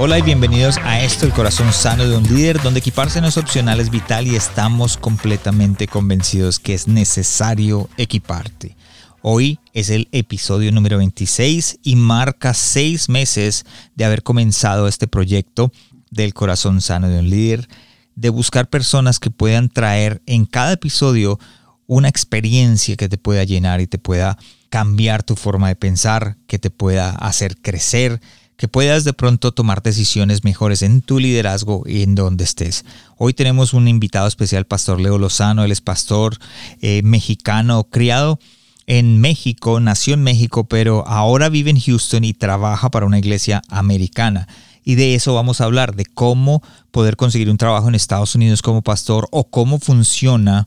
Hola y bienvenidos a esto, el corazón sano de un líder, donde equiparse no es opcional, es vital y estamos completamente convencidos que es necesario equiparte. Hoy es el episodio número 26 y marca seis meses de haber comenzado este proyecto del corazón sano de un líder, de buscar personas que puedan traer en cada episodio una experiencia que te pueda llenar y te pueda cambiar tu forma de pensar, que te pueda hacer crecer, que puedas de pronto tomar decisiones mejores en tu liderazgo y en donde estés. Hoy tenemos un invitado especial, Pastor Leo Lozano, él es pastor eh, mexicano, criado en México, nació en México, pero ahora vive en Houston y trabaja para una iglesia americana. Y de eso vamos a hablar, de cómo poder conseguir un trabajo en Estados Unidos como pastor o cómo funciona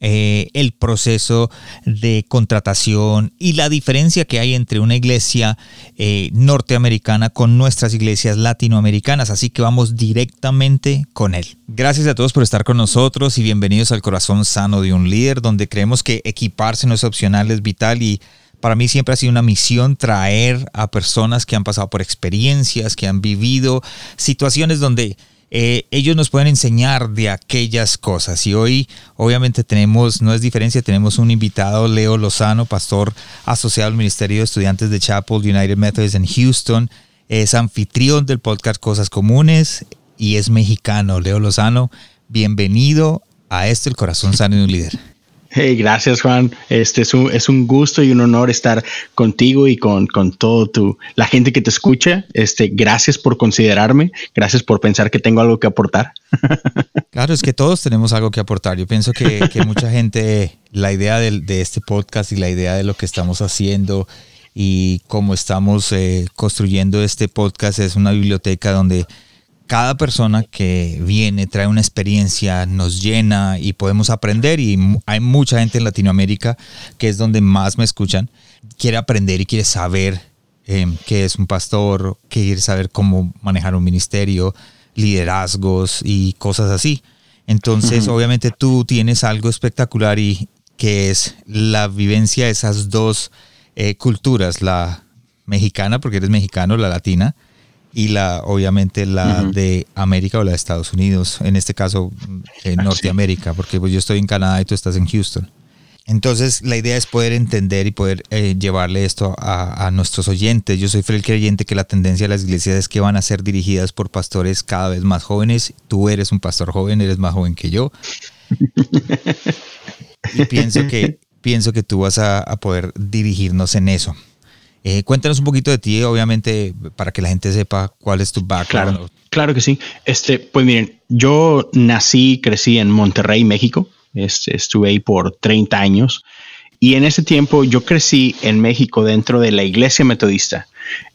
eh, el proceso de contratación y la diferencia que hay entre una iglesia eh, norteamericana con nuestras iglesias latinoamericanas. Así que vamos directamente con él. Gracias a todos por estar con nosotros y bienvenidos al corazón sano de un líder, donde creemos que equiparse no es opcional, es vital y para mí siempre ha sido una misión traer a personas que han pasado por experiencias, que han vivido situaciones donde eh, ellos nos pueden enseñar de aquellas cosas. Y hoy, obviamente, tenemos, no es diferencia, tenemos un invitado, Leo Lozano, pastor asociado al Ministerio de Estudiantes de Chapel United Methodist en Houston. Es anfitrión del podcast Cosas Comunes y es mexicano. Leo Lozano, bienvenido a esto, el corazón sano de un líder. Hey, gracias Juan. Este es un, es un gusto y un honor estar contigo y con, con todo tu, la gente que te escucha. Este, gracias por considerarme. Gracias por pensar que tengo algo que aportar. Claro, es que todos tenemos algo que aportar. Yo pienso que, que mucha gente, la idea de, de, este podcast y la idea de lo que estamos haciendo y cómo estamos eh, construyendo este podcast es una biblioteca donde cada persona que viene trae una experiencia, nos llena y podemos aprender y hay mucha gente en Latinoamérica que es donde más me escuchan, quiere aprender y quiere saber em, qué es un pastor, quiere saber cómo manejar un ministerio, liderazgos y cosas así. Entonces, obviamente tú tienes algo espectacular y que es la vivencia de esas dos eh, culturas, la mexicana, porque eres mexicano, la latina, y la obviamente la de América o la de Estados Unidos, en este caso en Norteamérica, porque pues yo estoy en Canadá y tú estás en Houston. Entonces la idea es poder entender y poder eh, llevarle esto a, nuestros oyentes. Yo soy fiel creyente que la tendencia de las iglesias es que van a ser dirigidas por pastores cada vez más jóvenes. Tú eres un pastor joven, eres más joven que yo. y pienso que, pienso que tú vas a poder dirigirnos en eso. Eh, cuéntanos un poquito de ti, obviamente, para que la gente sepa cuál es tu background. Claro, claro que sí. Este, pues miren, yo nací, crecí en Monterrey, México. Este, estuve ahí por 30 años. Y en ese tiempo yo crecí en México dentro de la iglesia metodista.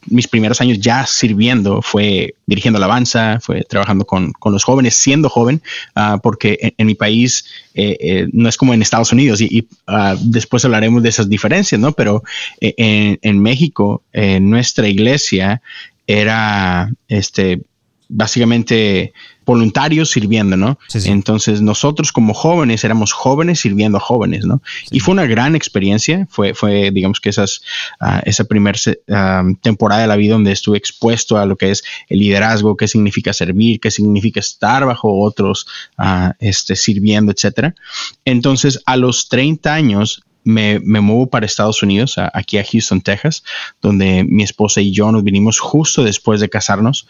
Mis primeros años ya sirviendo fue dirigiendo alabanza, fue trabajando con, con los jóvenes, siendo joven, uh, porque en, mi país eh, eh, no es como en Estados Unidos y, uh, después hablaremos de esas diferencias, ¿no? Pero eh, en, en, México, nuestra iglesia era, este, básicamente voluntarios sirviendo, ¿no? Entonces nosotros como jóvenes éramos jóvenes sirviendo a jóvenes, ¿no? Y fue una gran experiencia, fue, fue digamos que esas, uh, esa primera uh, temporada de la vida donde estuve expuesto a lo que es el liderazgo, qué significa servir, qué significa estar bajo otros, uh, este, sirviendo, etcétera. Entonces a los 30 años me, me, muevo para Estados Unidos, a, aquí a Houston, Texas, donde mi esposa y yo nos vinimos justo después de casarnos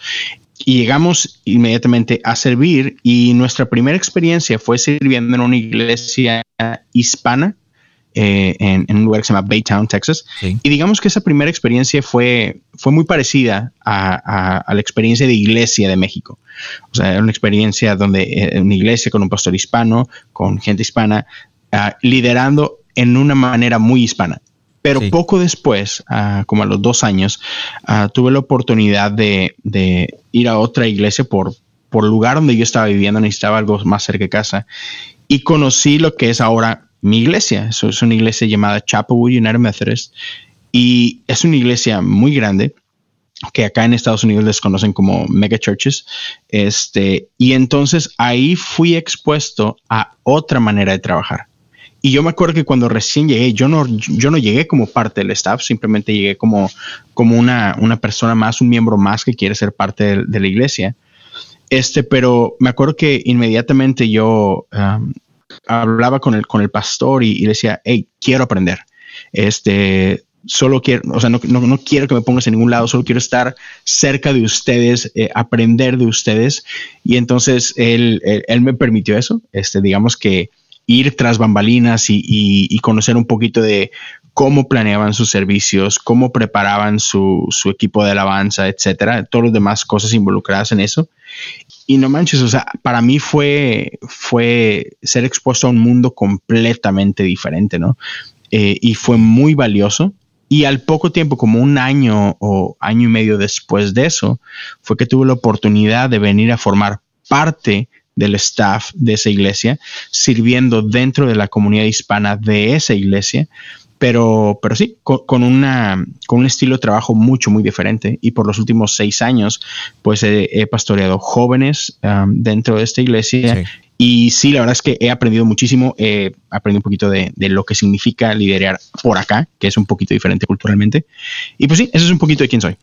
y llegamos inmediatamente a servir y nuestra primera experiencia fue sirviendo en una iglesia hispana eh, en, en, un lugar que se llama Baytown, Texas. Sí. Y digamos que esa primera experiencia fue, fue muy parecida a, a, a, la experiencia de iglesia de México. O sea, era una experiencia donde eh, una iglesia con un pastor hispano, con gente hispana, uh, liderando en una manera muy hispana. Pero sí. poco después, uh, como a los dos años, uh, tuve la oportunidad de, de, ir a otra iglesia por por el lugar donde yo estaba viviendo, necesitaba algo más cerca de casa. Y conocí lo que es ahora mi iglesia. Eso es una iglesia llamada Chapelwood United Methodist. Y es una iglesia muy grande que acá en Estados Unidos les conocen como mega churches. Este, y entonces ahí fui expuesto a otra manera de trabajar. Y yo me acuerdo que cuando recién llegué, yo no, yo no llegué como parte del staff, simplemente llegué como, como una, una persona más, un miembro más que quiere ser parte de, la iglesia. Este, pero me acuerdo que inmediatamente yo um, hablaba con el, con el pastor y, y, decía, hey, quiero aprender. Este, solo quiero, o sea, no, no, quiero que me pongas en ningún lado, solo quiero estar cerca de ustedes, eh, aprender de ustedes. Y entonces él, él, me permitió eso. Este, digamos que ir tras bambalinas y, conocer un poquito de cómo planeaban sus servicios, cómo preparaban su, equipo de alabanza, etcétera, todas las demás cosas involucradas en eso. Y no manches, o sea, para mí fue, fue ser expuesto a un mundo completamente diferente, ¿no? Eh, y fue muy valioso. Y al poco tiempo, como un año o año y medio después de eso, fue que tuve la oportunidad de venir a formar parte del staff de esa iglesia, sirviendo dentro de la comunidad hispana de esa iglesia, pero, pero sí, con, una, con un estilo de trabajo mucho, muy diferente. Y por los últimos seis años, pues he, pastoreado jóvenes um, dentro de esta iglesia. Y sí, la verdad es que he aprendido muchísimo, he aprendido un poquito de, de, lo que significa liderar por acá, que es un poquito diferente culturalmente. Y pues sí, eso es un poquito de quién soy.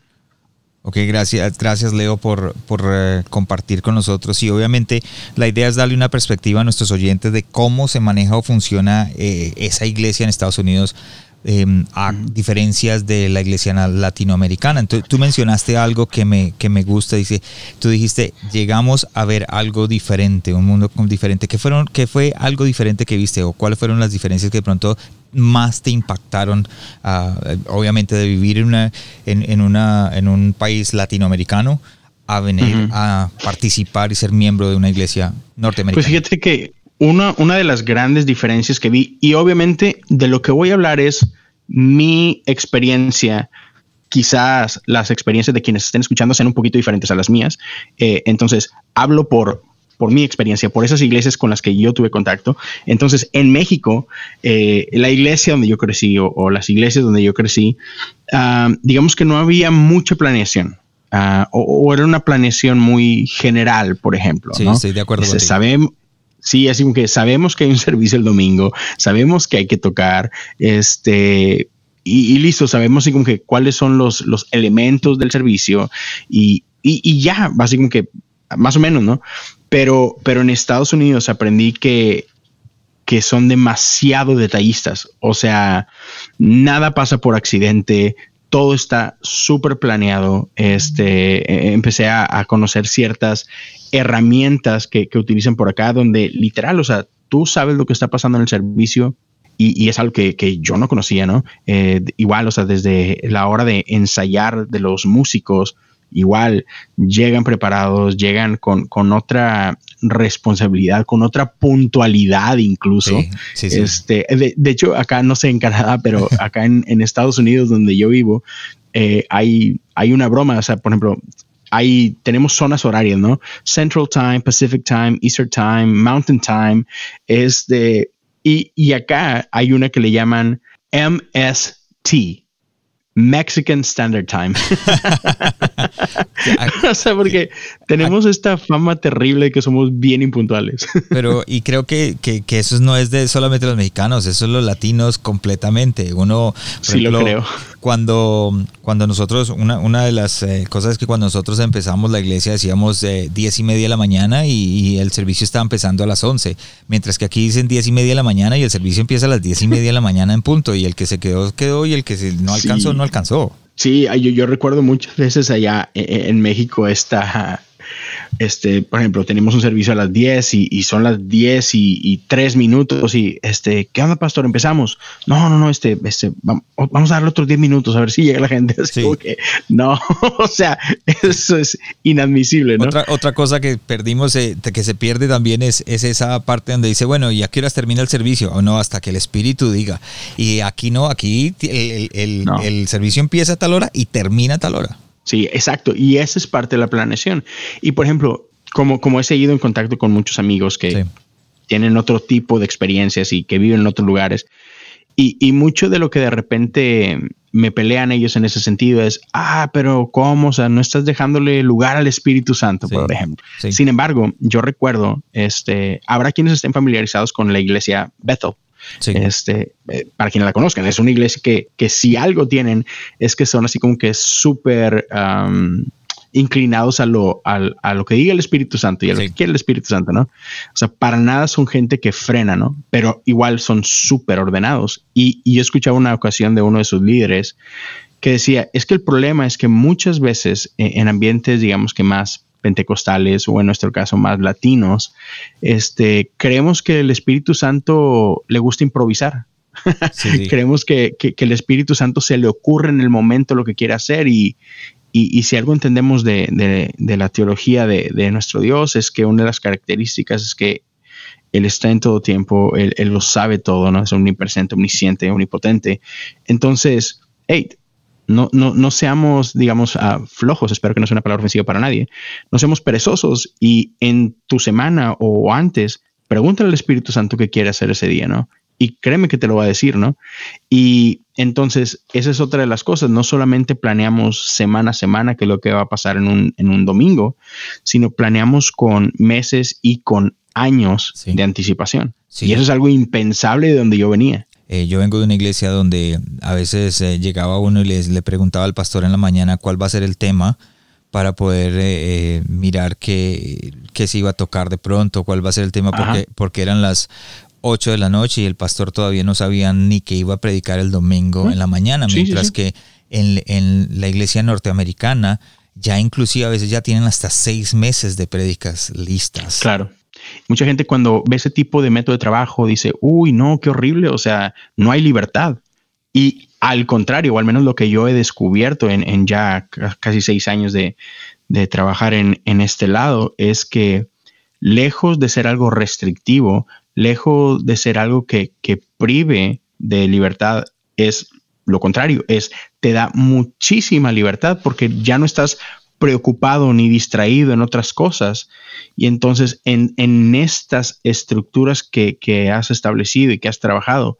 Ok, gracias, gracias Leo por, por eh, compartir con nosotros. Y obviamente la idea es darle una perspectiva a nuestros oyentes de cómo se maneja o funciona eh, esa iglesia en Estados Unidos Em, a diferencias de la iglesia latinoamericana. Entonces, tú mencionaste algo que me, que me gusta, dice, tú dijiste, llegamos a ver algo diferente, un mundo diferente. ¿Qué, fueron, ¿Qué fue algo diferente que viste o cuáles fueron las diferencias que de pronto más te impactaron, ah, obviamente, de vivir en, una, en, una, en un país latinoamericano? a venir a participar y ser miembro de una iglesia norteamericana? Pues fíjate que una, una de las grandes diferencias que vi, y obviamente de lo que voy a hablar es mi experiencia quizás las experiencias de quienes estén escuchando sean un poquito diferentes a las mías. Eh, entonces, hablo por, por mi experiencia, por esas iglesias con las que yo tuve contacto. Entonces, en México, eh, la iglesia donde yo crecí o, las iglesias donde yo crecí, ah, digamos que no había mucha planeación. Ah, o, era una planeación muy general, por ejemplo. Sí, estoy de acuerdo. Se, sabemos, Sí, así como que sabemos que hay un servicio el domingo, sabemos que hay que tocar, este, y, listo, sabemos así como que cuáles son los, los elementos del servicio y, y, ya, básicamente más o menos, ¿no? Pero, pero en Estados Unidos aprendí que, que son demasiado detallistas, o sea, nada pasa por accidente, todo está súper planeado. Este, e, empecé a, conocer ciertas herramientas que, utilizan por acá, donde literal, o sea, tú sabes lo que está pasando en el servicio y, es algo que, yo no conocía, ¿no? Eh, igual, o sea, desde la hora de ensayar de los músicos, igual llegan preparados, llegan con, con otra responsabilidad, con otra puntualidad incluso. Este, de, hecho, acá no sé en Canadá, pero acá en, Estados Unidos, donde yo vivo, eh, hay, hay una broma, o sea, por ejemplo, hay, tenemos zonas horarias, ¿no? Central Time, Pacific Time, Eastern Time, Mountain Time, es de, y, y acá hay una que le llaman MST, Mexican Standard Time. o sea, porque tenemos esta fama terrible de que somos bien impuntuales. Pero, y creo que, que, eso no es de solamente los mexicanos, eso es los latinos completamente. Uno, sí lo creo. Cuando, cuando nosotros, una, una de las eh, cosas es que cuando nosotros empezamos la iglesia decíamos eh, diez y media de la mañana y, el servicio estaba empezando a las once. Mientras que aquí dicen diez y media de la mañana y el servicio empieza a las diez y media de la mañana en punto. Y el que se quedó, quedó y el que no alcanzó, no alcanzó. Sí, yo, yo recuerdo muchas veces allá e, e, en, México esta este, por ejemplo, tenemos un servicio a las 10 y, son las 10 y, 3 minutos y, este, ¿qué onda, pastor? Empezamos. No, no, no, este, este, vamos, a darle otros 10 minutos a ver si llega la gente. que, no, o sea, eso es inadmisible, ¿no? Otra, otra cosa que perdimos, eh, que se pierde también es, es esa parte donde dice, bueno, ¿y a qué horas termina el servicio? O no, hasta que el espíritu diga. Y aquí no, aquí el, el, el servicio empieza a tal hora y termina a tal hora. Sí, exacto. Y esa es parte de la planeación. Y por ejemplo, como, como he seguido en contacto con muchos amigos que tienen otro tipo de experiencias y que viven en otros lugares. Y, y, mucho de lo que de repente me pelean ellos en ese sentido es, ah, pero ¿cómo? O sea, no estás dejándole lugar al Espíritu Santo, por ejemplo. Sin embargo, yo recuerdo, este, habrá quienes estén familiarizados con la iglesia Bethel. Este, eh, para quienes la conozcan, es una iglesia que, que si algo tienen es que son así como que súper inclinados a lo, a, lo que diga el Espíritu Santo y a lo que quiere el Espíritu Santo, ¿no? O sea, para nada son gente que frena, ¿no? Pero igual son súper ordenados. Y, y yo escuchaba una ocasión de uno de sus líderes que decía, es que el problema es que muchas veces eh, en ambientes, digamos que más pentecostales o en nuestro caso más latinos, este, creemos que el Espíritu Santo le gusta improvisar. creemos que, que, el Espíritu Santo se le ocurre en el momento lo que quiere hacer y, y, si algo entendemos de, la teología de, nuestro Dios es que una de las características es que Él está en todo tiempo, Él, lo sabe todo, ¿no? Es omnipresente, omnisciente, omnipotente. Entonces, hey, no, no, no seamos, digamos, ah, flojos, espero que no sea una palabra ofensiva para nadie, no seamos perezosos y en tu semana o antes, pregúntale al Espíritu Santo qué quiere hacer ese día, ¿no? y créeme que te lo va a decir, ¿no? Y entonces, esa es otra de las cosas, no solamente planeamos semana a semana qué es lo que va a pasar en un, domingo, sino planeamos con meses y con años de anticipación. Y eso es algo impensable de donde yo venía. Eh, yo vengo de una iglesia donde a veces eh, llegaba uno y les, le preguntaba al pastor en la mañana cuál va a ser el tema para poder eh, mirar qué, qué, se iba a tocar de pronto, cuál va a ser el tema, porque, porque eran las 8 de la noche y el pastor todavía no sabía ni que iba a predicar el domingo en la mañana, mientras que en, la iglesia norteamericana ya inclusive a veces ya tienen hasta seis meses de prédicas listas. Claro. Mucha gente cuando ve ese tipo de método de trabajo dice, uy, no, qué horrible, o sea, no hay libertad. Y al contrario, o al menos lo que yo he descubierto en, ya casi seis años de, trabajar en, en este lado, es que lejos de ser algo restrictivo, lejos de ser algo que, prive de libertad, es lo contrario, es te da muchísima libertad porque ya no estás preocupado ni distraído en otras cosas. Y entonces en, estas estructuras que, has establecido y que has trabajado,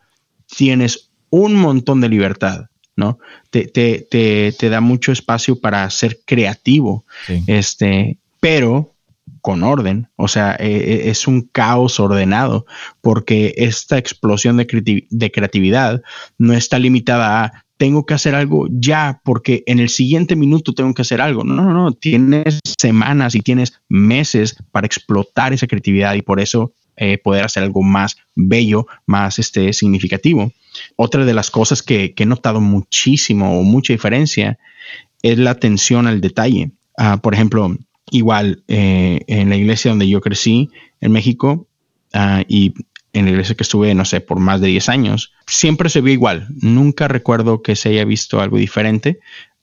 tienes un montón de libertad, ¿no? Te, te, da mucho espacio para ser creativo. Este, pero con orden, o sea, eh, eh, es un caos ordenado, porque esta explosión de, creatividad no está limitada a tengo que hacer algo ya, porque en el siguiente minuto tengo que hacer algo. No, no, no, tienes semanas y tienes meses para explotar esa creatividad y por eso eh, poder hacer algo más bello, más este, significativo. Otra de las cosas que, he notado muchísimo o mucha diferencia es la atención al detalle. Ah, por ejemplo, igual eh, en la iglesia donde yo crecí en México ah, y en la iglesia que estuve, no sé, por más de 10 años, siempre se vio igual. Nunca recuerdo que se haya visto algo diferente,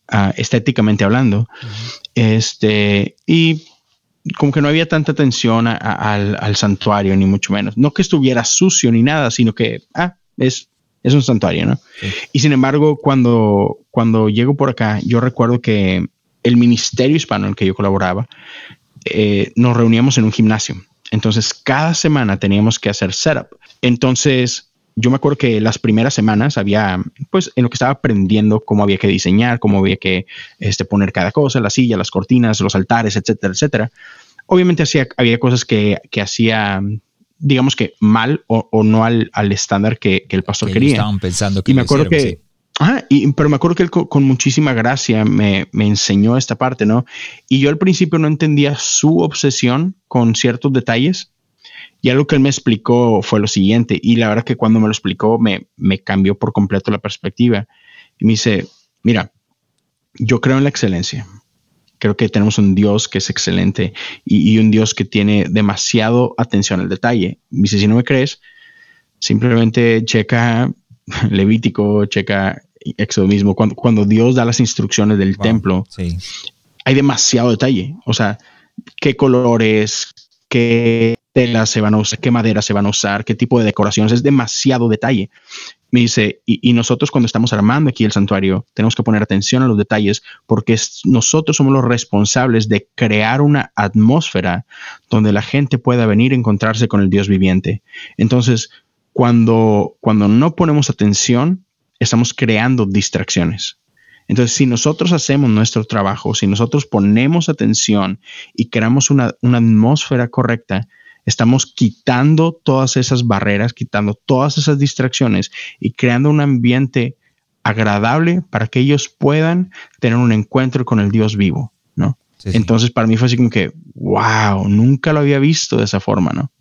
ah, estéticamente hablando. Este, y como que no había tanta atención al, santuario, ni mucho menos. No que estuviera sucio ni nada, sino que, ah, es, es un santuario, ¿no? Y sin embargo, cuando, cuando llego por acá, yo recuerdo que el ministerio hispano en el que yo colaboraba, eh, nos reuníamos en un gimnasio. Entonces, cada semana teníamos que hacer setup. Entonces, yo me acuerdo que las primeras semanas había, pues, en lo que estaba aprendiendo cómo había que diseñar, cómo había que este, poner cada cosa, la silla, las cortinas, los altares, etcétera, etcétera. Obviamente hacía, había cosas que, que hacía, digamos que mal o, no al, estándar que, el pastor quería. Estaban pensando que y me acuerdo que, Y, pero me acuerdo que él con, muchísima gracia me, enseñó esta parte, ¿no? Y yo al principio no entendía su obsesión con ciertos detalles. Y algo que él me explicó fue lo siguiente. Y la verdad que cuando me lo explicó me, me cambió por completo la perspectiva. Y me dice, mira, yo creo en la excelencia. Creo que tenemos un Dios que es excelente y, y un Dios que tiene demasiado atención al detalle. Me dice, si no me crees, simplemente checa Levítico, checa Éxodo mismo, cuando, cuando Dios da las instrucciones del templo, hay demasiado detalle. O sea, qué colores, qué telas se van a usar, qué madera se van a usar, qué tipo de decoraciones, es demasiado detalle. me dice, y, nosotros cuando estamos armando aquí el santuario, tenemos que poner atención a los detalles porque nosotros somos los responsables de crear una atmósfera donde la gente pueda venir a encontrarse con el Dios viviente. Entonces, cuando, cuando no ponemos atención, estamos creando distracciones. Entonces, si nosotros hacemos nuestro trabajo, si nosotros ponemos atención y creamos una, una atmósfera correcta, estamos quitando todas esas barreras, quitando todas esas distracciones y creando un ambiente agradable para que ellos puedan tener un encuentro con el Dios vivo, ¿no? Entonces para mí fue así como que, wow, nunca lo había visto de esa forma, ¿no?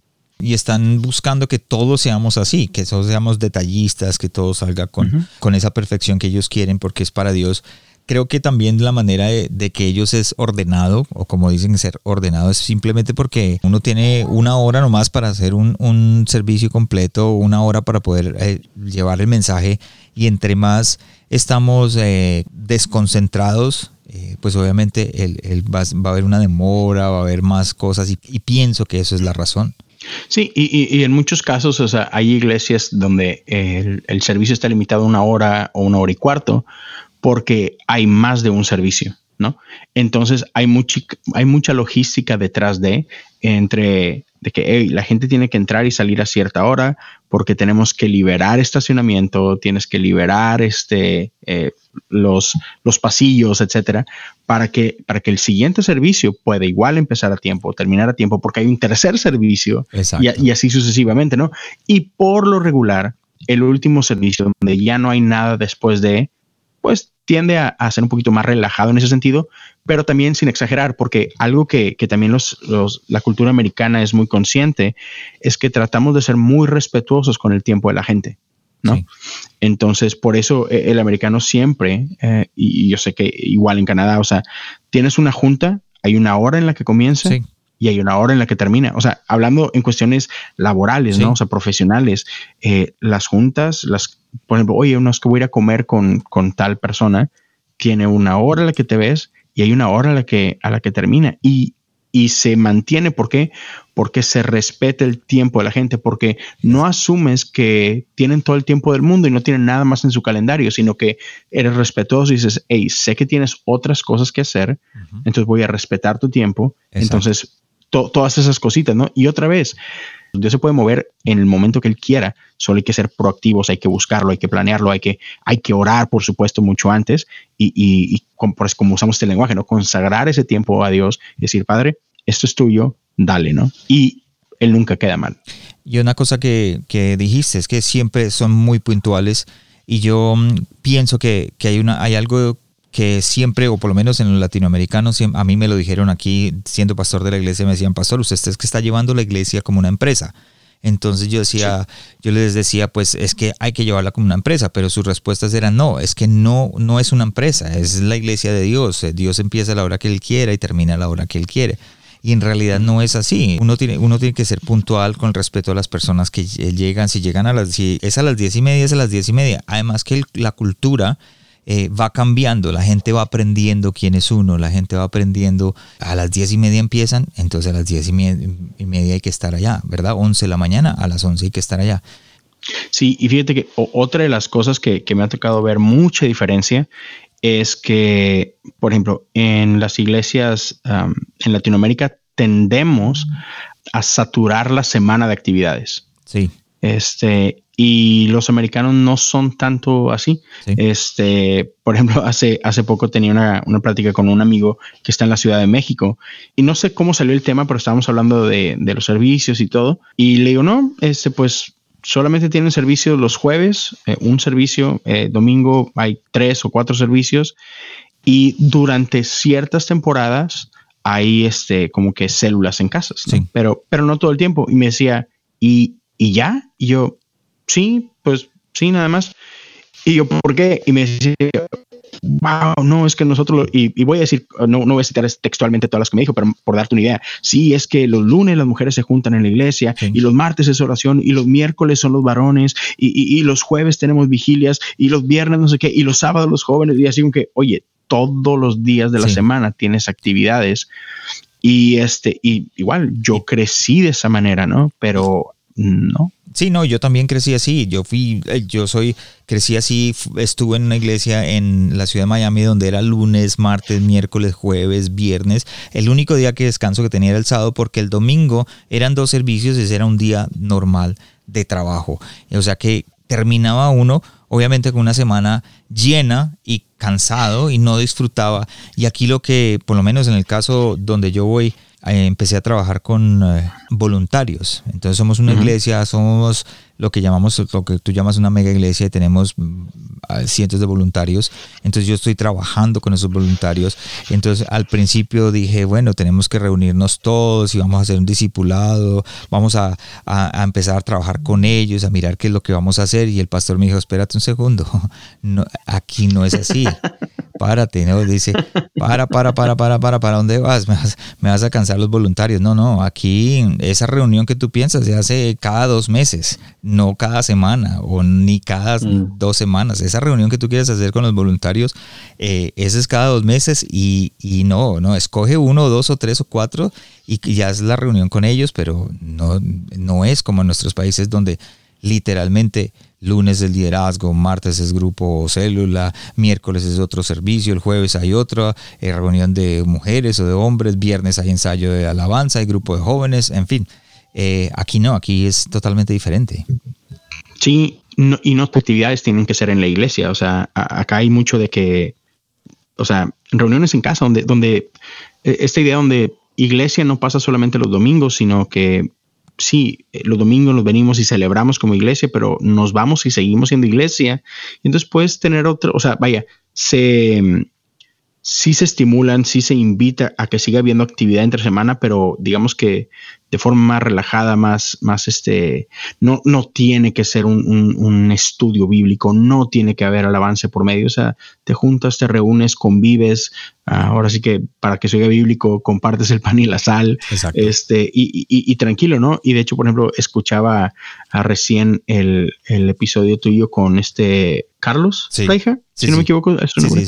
Y están buscando que todos seamos así, que todos seamos detallistas, que todo salga con, con esa perfección que ellos quieren porque es para Dios creo que también la manera de, que ellos es ordenado, o como dicen ser ordenado, es simplemente porque uno tiene una hora nomás para hacer un, servicio completo, una hora para poder eh, llevar el mensaje, y entre más estamos eh, desconcentrados, eh, pues obviamente el, va, a haber una demora, va a haber más cosas, y, pienso que eso es la razón. Sí, y, en muchos casos, o sea, hay iglesias donde el, el, servicio está limitado a una hora o una hora y cuarto, porque hay más de un servicio, ¿no? Entonces hay hay mucha logística detrás de, entre de que la gente tiene que entrar y salir a cierta hora porque tenemos que liberar estacionamiento, tienes que liberar este, eh, los, los pasillos, etcétera, para que, para que el siguiente servicio pueda igual empezar a tiempo, terminar a tiempo, porque hay un tercer servicio y, y, así sucesivamente, ¿no? Y por lo regular, el último servicio, donde ya no hay nada después de, pues tiende a, ser un poquito más relajado en ese sentido, pero también sin exagerar, porque algo que, también los, la cultura americana es muy consciente es que tratamos de ser muy respetuosos con el tiempo de la gente. ¿no? Entonces, por eso eh, el americano siempre, eh, y, yo sé que igual en Canadá, o sea, tienes una junta, hay una hora en la que comienza y hay una hora en la que termina. O sea, hablando en cuestiones laborales, ¿no? O sea, profesionales, eh, las juntas, las, por ejemplo, oye, uno es que voy a ir a comer con, con, tal persona, tiene una hora en la que te ves y hay una hora a la que, a la que termina. Y, y se mantiene, ¿por qué? Porque se respeta el tiempo de la gente, porque no asumes que tienen todo el tiempo del mundo y no tienen nada más en su calendario, sino que eres respetuoso y dices, hey, sé que tienes otras cosas que hacer, entonces voy a respetar tu tiempo. Entonces todas esas cositas, ¿no? Y otra vez, Dios se puede mover en el momento que Él quiera, solo hay que ser proactivos, hay que buscarlo, hay que planearlo, hay que, hay que orar, por supuesto, mucho antes y, y, como, pues, como usamos este lenguaje, ¿no? Consagrar ese tiempo a Dios y decir, Padre, esto es tuyo, dale, ¿no? Y Él nunca queda mal. Y una cosa que, que dijiste es que siempre son muy puntuales y yo mm, pienso que, que hay, una, hay algo que siempre, o por lo menos en los latinoamericanos, a mí me lo dijeron aquí, siendo pastor de la iglesia, me decían, pastor, usted es que está llevando la iglesia como una empresa. Entonces yo decía, yo les decía, pues es que hay que llevarla como una empresa, pero sus respuestas eran no, es que no, no es una empresa, es la iglesia de Dios. Dios empieza a la hora que Él quiera y termina a la hora que Él quiere. Y en realidad no es así. Uno tiene, uno tiene que ser puntual con respeto a las personas que llegan. Si llegan a las, si es a las diez y media, es a las diez y media. Además que la cultura eh, va cambiando, la gente va aprendiendo quién es uno, la gente va aprendiendo, a las diez y media empiezan, entonces a las diez y media, hay que estar allá, ¿verdad? 11 de la mañana, a las 11 hay que estar allá. Sí, y fíjate que otra de las cosas que, me ha tocado ver mucha diferencia es que, por ejemplo, en las iglesias en Latinoamérica tendemos a saturar la semana de actividades. Sí. Este, y los americanos no son tanto así. Este, por ejemplo, hace, hace poco tenía una, una, plática con un amigo que está en la Ciudad de México y no sé cómo salió el tema, pero estábamos hablando de, de los servicios y todo. Y le digo, no, este, pues solamente tienen servicio los jueves, eh, un servicio, eh, domingo hay tres o cuatro servicios y durante ciertas temporadas hay este, como que células en casas, pero, pero no todo el tiempo. Y me decía, ¿y, y ya? Y yo, sí, pues sí, nada más. Y yo, ¿por qué? Y me decía, wow, no, es que nosotros, y, voy a decir, no, no voy a citar textualmente todas las que me dijo, pero por darte una idea, sí, es que los lunes las mujeres se juntan en la iglesia y los martes es oración y los miércoles son los varones y, los jueves tenemos vigilias y los viernes no sé qué y los sábados los jóvenes y así como que, oye, todos los días de la semana tienes actividades y este, y igual yo crecí de esa manera, ¿no? Pero no, Sí, no, yo también crecí así. Yo fui, eh, yo soy, crecí así, estuve en una iglesia en la ciudad de Miami donde era lunes, martes, miércoles, jueves, viernes. El único día que descanso que tenía era el sábado porque el domingo eran dos servicios, ese era un día normal de trabajo. O sea que terminaba uno, obviamente con una semana llena y cansado y no disfrutaba. Y aquí lo que, por lo menos en el caso donde yo voy, eh, empecé a trabajar con eh, voluntarios. Entonces somos una iglesia, somos lo que llamamos, lo que tú llamas una mega iglesia y tenemos mm, cientos de voluntarios. Entonces yo estoy trabajando con esos voluntarios. Entonces al principio dije, bueno, tenemos que reunirnos todos y vamos a hacer un discipulado, vamos a, a, empezar a trabajar con ellos, a mirar qué es lo que vamos a hacer. Y el pastor me dijo, espérate un segundo, no, aquí no es así. párate, ¿no? Dice, para, para, para, para, para, ¿para dónde vas? Me, vas? me vas a cansar los voluntarios. No, no, aquí esa reunión que tú piensas se hace cada dos meses, no cada semana o ni cada mm. dos semanas. Esa reunión que tú quieres hacer con los voluntarios, eh, esa es cada dos meses y, y, no, no, escoge uno, dos o tres o cuatro y ya es la reunión con ellos, pero no, no es como en nuestros países donde literalmente lunes es liderazgo, martes es grupo o célula, miércoles es otro servicio, el jueves hay otra eh, reunión de mujeres o de hombres, viernes hay ensayo de alabanza, hay grupo de jóvenes, en fin. Eh, aquí no, aquí es totalmente diferente. Sí, y no actividades tienen que ser en la iglesia, o sea, acá hay mucho de que, o sea, reuniones en casa, donde, donde e, esta idea donde iglesia no pasa solamente los domingos, sino que sí, eh, los domingos nos venimos y celebramos como iglesia, pero nos vamos y seguimos siendo iglesia. Entonces puedes tener otro, o sea, vaya, se, sí se estimulan, sí se invita a que siga habiendo actividad entre semana, pero digamos que de forma más relajada, más, más este, no, no tiene que ser un, estudio bíblico, no tiene que haber alabanza por medio, o sea, te juntas, te reúnes, convives, ah, ahora sí que para que sea bíblico, compartes el pan y la sal, este, y, tranquilo, ¿no? Y de hecho, por ejemplo, escuchaba a recién el, episodio tuyo con este Carlos sí. si no me equivoco, es su nombre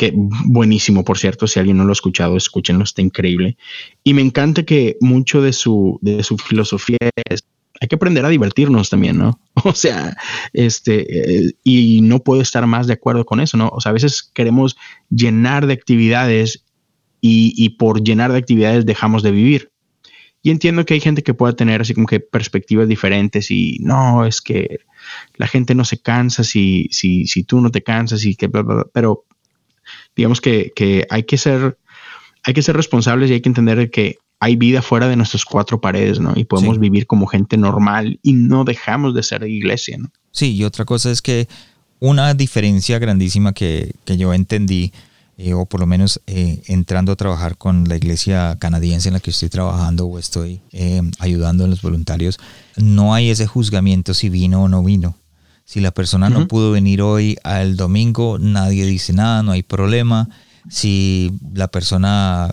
que buenísimo, por cierto, si alguien no lo ha escuchado, escúchenlo, está increíble. Y me encanta que mucho de su, de su filosofía es, hay que aprender a divertirnos también, ¿no? O sea, este, eh, y no puedo estar más de acuerdo con eso, ¿no? O sea, a veces queremos llenar de actividades y, y por llenar de actividades dejamos de vivir. Y entiendo que hay gente que pueda tener así como que perspectivas diferentes y no, es que la gente no se cansa si, si, si tú no te cansas y que, pero digamos que, hay que ser, hay que ser responsables y hay que entender que hay vida fuera de nuestras cuatro paredes, ¿no? Y podemos vivir como gente normal y no dejamos de ser iglesia, ¿no? Sí, y otra cosa es que una diferencia grandísima que, yo entendí, eh, o por lo menos eh, entrando a trabajar con la iglesia canadiense en la que estoy trabajando o estoy eh, ayudando a los voluntarios, no hay ese juzgamiento si vino o no vino. Si la persona no pudo venir hoy al domingo, nadie dice nada, no hay problema. Si la persona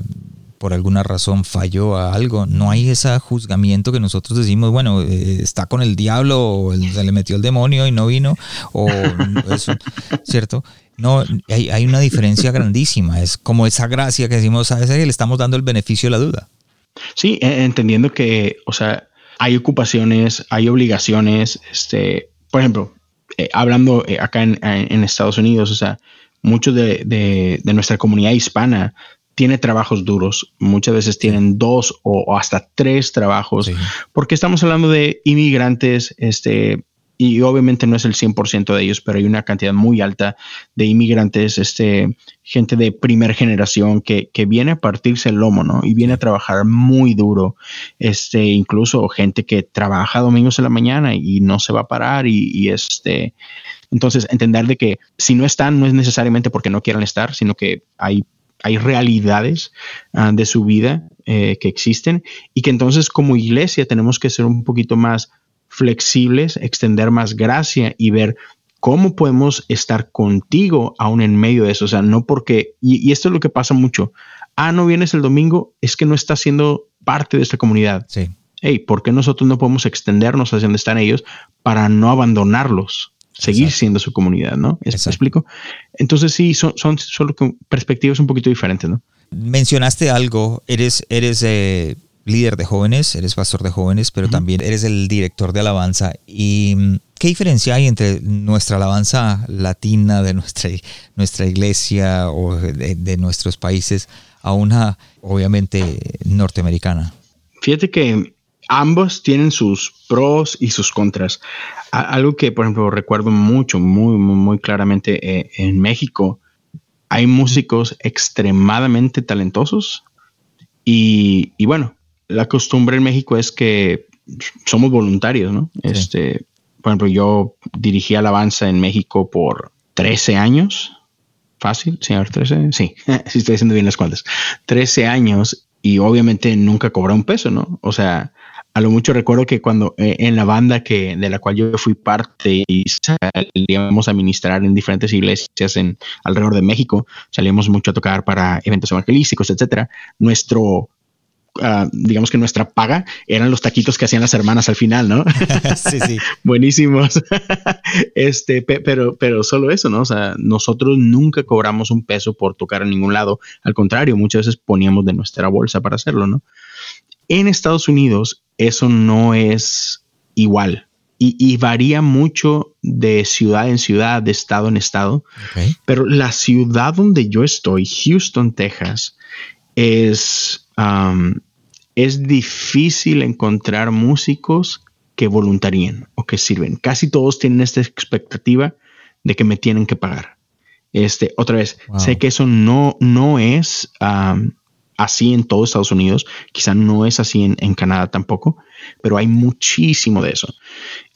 por alguna razón falló a algo, no hay ese juzgamiento que nosotros decimos, bueno, eh, está con el diablo o se le metió el demonio y no vino, o eso, ¿cierto? No, hay, hay, una diferencia grandísima, es como esa gracia que decimos, a veces le estamos dando el beneficio de la duda. Sí, e, entendiendo que, o sea, hay ocupaciones, hay obligaciones, este, por ejemplo, eh, hablando eh, acá en, Estados Unidos, o sea, muchos de, nuestra comunidad hispana tiene trabajos duros, muchas veces tienen dos o, hasta tres trabajos, porque estamos hablando de inmigrantes, este, y obviamente no es el 100% de ellos, pero hay una cantidad muy alta de inmigrantes, este, gente de primera generación que, viene a partirse el lomo, ¿no? Y viene a trabajar muy duro, este, incluso gente que trabaja domingos en la mañana y no se va a parar y, este, entonces entender de que si no están no es necesariamente porque no quieran estar, sino que hay hay realidades ah, de su vida eh, que existen y que entonces como iglesia tenemos que ser un poquito más flexibles, extender más gracia y ver cómo podemos estar contigo aún en medio de eso. O sea, no porque, y, esto es lo que pasa mucho, ah, no vienes el domingo, es que no estás siendo parte de esta comunidad. Sí. Hey, ¿por qué nosotros no podemos extendernos hacia donde están ellos para no abandonarlos? Seguir siendo su comunidad, ¿no? ¿Me explico? Entonces sí, son, son solo perspectivas un poquito diferentes, ¿no? Mencionaste algo, eres, eres eh, líder de jóvenes, eres pastor de jóvenes, pero también eres el director de alabanza. ¿Y mm, qué diferencia hay entre nuestra alabanza latina de nuestra, nuestra iglesia o de, nuestros países a una, obviamente, norteamericana? Fíjate que ambos tienen sus pros y sus contras. Algo que, por ejemplo, recuerdo mucho, muy, muy, claramente eh, en México, hay músicos extremadamente talentosos y, y, bueno, la costumbre en México es que somos voluntarios, ¿no? Este, por ejemplo, yo dirigí alabanza en México por 13 años. Fácil, señor, 13. Sí, sí estoy haciendo bien las cuentas. 13 años y obviamente nunca cobré un peso, ¿no? O sea, a lo mucho recuerdo que cuando eh, en la banda que de la cual yo fui parte y salíamos a ministrar en diferentes iglesias en alrededor de México, salíamos mucho a tocar para eventos evangelísticos, etcétera. Nuestro Ah, digamos que nuestra paga eran los taquitos que hacían las hermanas al final, ¿no? sí, sí. Buenísimos. este, pero, pero solo eso, ¿no? O sea, nosotros nunca cobramos un peso por tocar en ningún lado. Al contrario, muchas veces poníamos de nuestra bolsa para hacerlo, ¿no? En Estados Unidos, eso no es igual. Y, varía mucho de ciudad en ciudad, de estado en estado. Pero la ciudad donde yo estoy, Houston, Texas, es es difícil encontrar músicos que voluntaríen o que sirven. Casi todos tienen esta expectativa de que me tienen que pagar. Este, otra vez, sé que eso no, no es así en todo Estados Unidos, quizá no es así en, Canadá tampoco, pero hay muchísimo de eso.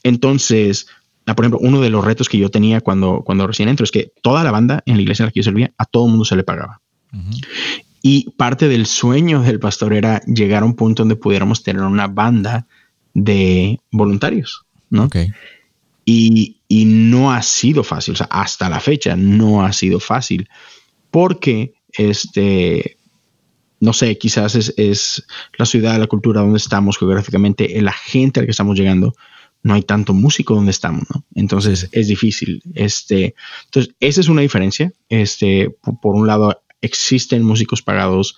Entonces, ah, por ejemplo, uno de los retos que yo tenía cuando, cuando recién entro es que toda la banda en la iglesia en la que yo servía, a todo el mundo se le pagaba. Y parte del sueño del pastor era llegar a un punto donde pudiéramos tener una banda de voluntarios, ¿no? Y, no ha sido fácil, o sea, hasta la fecha no ha sido fácil, porque este, no sé, quizás es, la ciudad, la cultura donde estamos geográficamente, la gente a la que estamos llegando, no hay tanto músico donde estamos, ¿no? Entonces es difícil. Este, entonces, esa es una diferencia. Este, por un lado, existen músicos pagados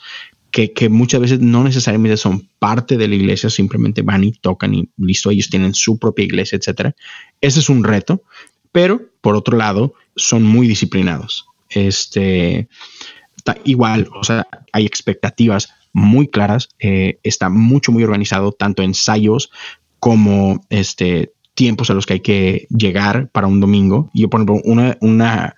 que, muchas veces no necesariamente son parte de la iglesia, simplemente van y tocan y listo, ellos tienen su propia iglesia, etcétera. Ese es un reto, pero por otro lado, son muy disciplinados. Este, igual, o sea, hay expectativas muy claras, eh, está mucho, muy organizado, tanto ensayos como este, tiempos a los que hay que llegar para un domingo. Yo, por ejemplo, una, una,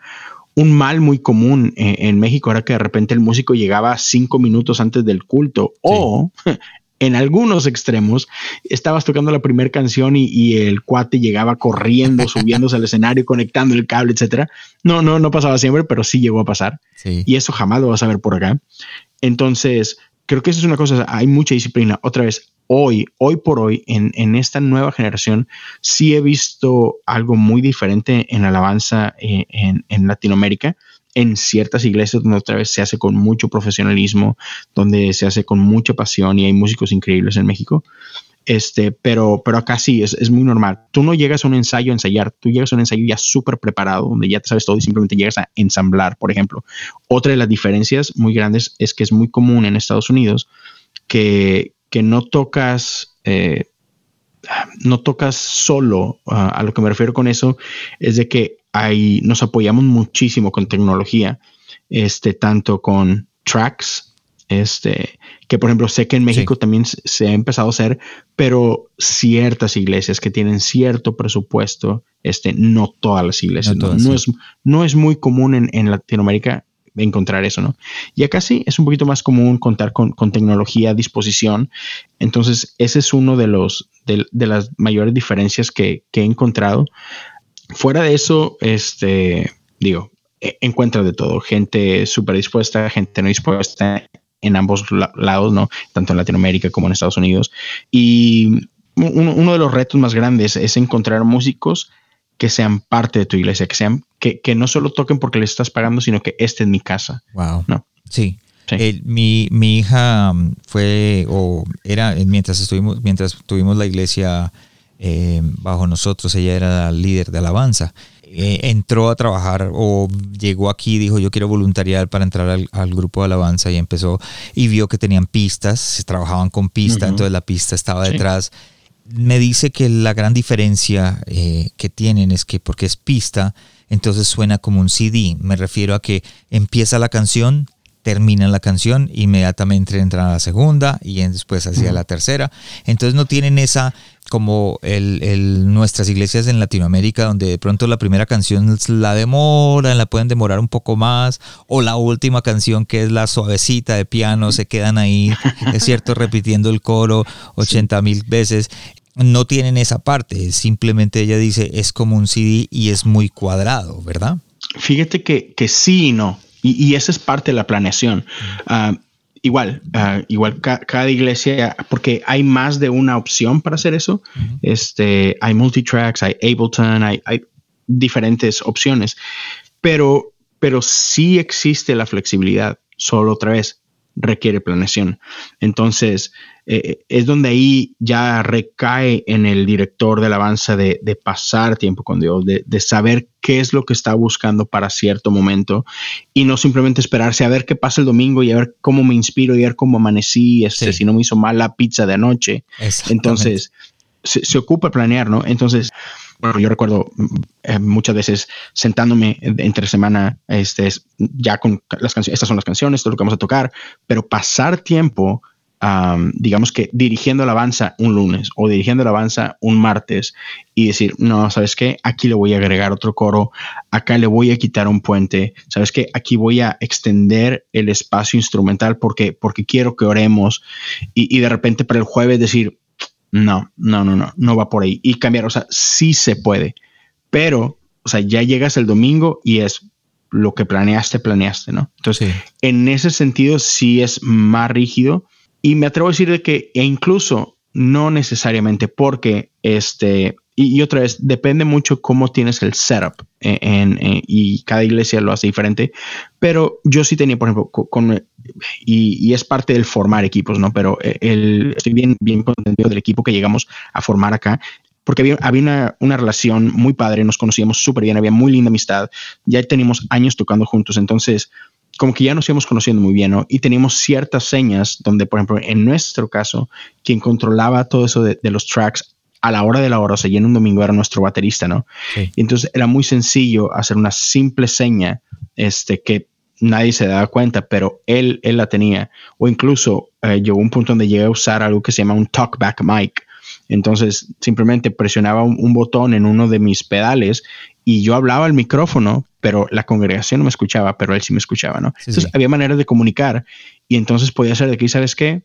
un mal muy común en, México era que de repente el músico llegaba cinco minutos antes del culto o en algunos extremos estabas tocando la primera canción y, el cuate llegaba corriendo, subiéndose al escenario, conectando el cable, etcétera. No, no, no pasaba siempre, pero sí llegó a pasar. Y eso jamás lo vas a ver por acá. Entonces, creo que eso es una cosa, hay mucha disciplina. Otra vez, hoy, hoy por hoy, en, esta nueva generación, sí he visto algo muy diferente en alabanza eh, en, Latinoamérica en ciertas iglesias donde otra vez se hace con mucho profesionalismo, donde se hace con mucha pasión y hay músicos increíbles en México. Este, pero, pero acá sí, es, muy normal. Tú no llegas a un ensayo a ensayar, tú llegas a un ensayo ya súper preparado, donde ya te sabes todo y simplemente llegas a ensamblar, por ejemplo. Otra de las diferencias muy grandes es que es muy común en Estados Unidos que, que no tocas, eh, no tocas solo. a lo que me refiero con eso es de que hay, nos apoyamos muchísimo con tecnología, este, tanto con tracks, este, que por ejemplo sé que en México también se ha empezado a hacer, pero ciertas iglesias que tienen cierto presupuesto, este, no todas las iglesias, no, es, no es muy común en, en Latinoamérica encontrar eso, ¿no? Y acá sí es un poquito más común contar con, tecnología a disposición. Entonces, ese es uno de los de, las mayores diferencias que, he encontrado. Fuera de eso, este, digo, e, encuentra de todo, gente súper dispuesta, gente no dispuesta en ambos lados, ¿no? Tanto en Latinoamérica como en Estados Unidos. Y uno de los retos más grandes es encontrar músicos que sean parte de tu iglesia, que sean, que, que no solo toquen porque les estás pagando, sino que esta es mi casa. Wow. ¿no? Sí. mi, hija um, fue, o era, mientras estuvimos, mientras tuvimos la iglesia eh, bajo nosotros, ella era líder de alabanza. Eh, entró a trabajar o llegó aquí, dijo yo quiero voluntariar para entrar al, grupo de alabanza y empezó y vio que tenían pistas, se trabajaban con pista, entonces la pista estaba detrás. Me dice que la gran diferencia eh, que tienen es que porque es pista, entonces suena como un CD. Me refiero a que empieza la canción, termina la canción, inmediatamente entran a la segunda y después hacia la tercera. Entonces no tienen esa como el, nuestras iglesias en Latinoamérica, donde de pronto la primera canción la demoran, la pueden demorar un poco más, o la última canción que es la suavecita de piano, se quedan ahí, es cierto, repitiendo el coro 80 mil veces. No tienen esa parte, simplemente ella dice es como un CD y es muy cuadrado, ¿verdad? Fíjate que, que sí y no. Y, esa es parte de la planeación. Ah, igual, ah, igual cada iglesia, porque hay más de una opción para hacer eso. Este, hay multitracks, hay Ableton, hay, hay, diferentes opciones, pero, pero sí existe la flexibilidad. Solo otra vez, requiere planeación. Entonces, eh, es donde ahí ya recae en el director de alabanza de, de pasar tiempo con Dios, de, de, saber qué es lo que está buscando para cierto momento y no simplemente esperarse a ver qué pasa el domingo y a ver cómo me inspiro y a ver cómo amanecí, este, si no me hizo mal la pizza de anoche. Entonces, se, se ocupa planear, ¿no? Entonces, bueno, yo recuerdo eh, muchas veces sentándome entre semana, este, ya con las canciones, estas son las canciones, esto es lo que vamos a tocar, pero pasar tiempo, digamos que dirigiendo alabanza un lunes o dirigiendo alabanza un martes y decir, no, ¿sabes qué? Aquí le voy a agregar otro coro, acá le voy a quitar un puente, ¿sabes qué? Aquí voy a extender el espacio instrumental porque, porque quiero que oremos y de repente para el jueves decir, no, no, no, no, no va por ahí. Y cambiar, o sea, sí se puede, pero, o sea, ya llegas el domingo y es lo que planeaste, planeaste, ¿no? Entonces, en ese sentido sí es más rígido y me atrevo a decir de que e incluso no necesariamente porque este y, otra vez, depende mucho cómo tienes el setup en, y cada iglesia lo hace diferente. Pero yo sí tenía, por ejemplo, con, y, es parte del formar equipos, ¿no? Pero el, estoy bien, bien contento del equipo que llegamos a formar acá porque había, una, una, relación muy padre, nos conocíamos súper bien, había muy linda amistad, ya teníamos años tocando juntos, entonces como que ya nos íbamos conociendo muy bien, ¿no? Y teníamos ciertas señas donde, por ejemplo, en nuestro caso, quien controlaba todo eso de los tracks a la hora de la hora, o sea, y en un domingo era nuestro baterista, ¿no? Y entonces era muy sencillo hacer una simple seña, este, que nadie se daba cuenta, pero él, él la tenía. O incluso eh, llegó un punto donde llegué a usar algo que se llama un talkback mic. Entonces simplemente presionaba un, botón en uno de mis pedales y yo hablaba al micrófono, pero la congregación no me escuchaba, pero él sí me escuchaba, ¿no? entonces había maneras de comunicar y entonces podía ser de aquí, ¿sabes qué?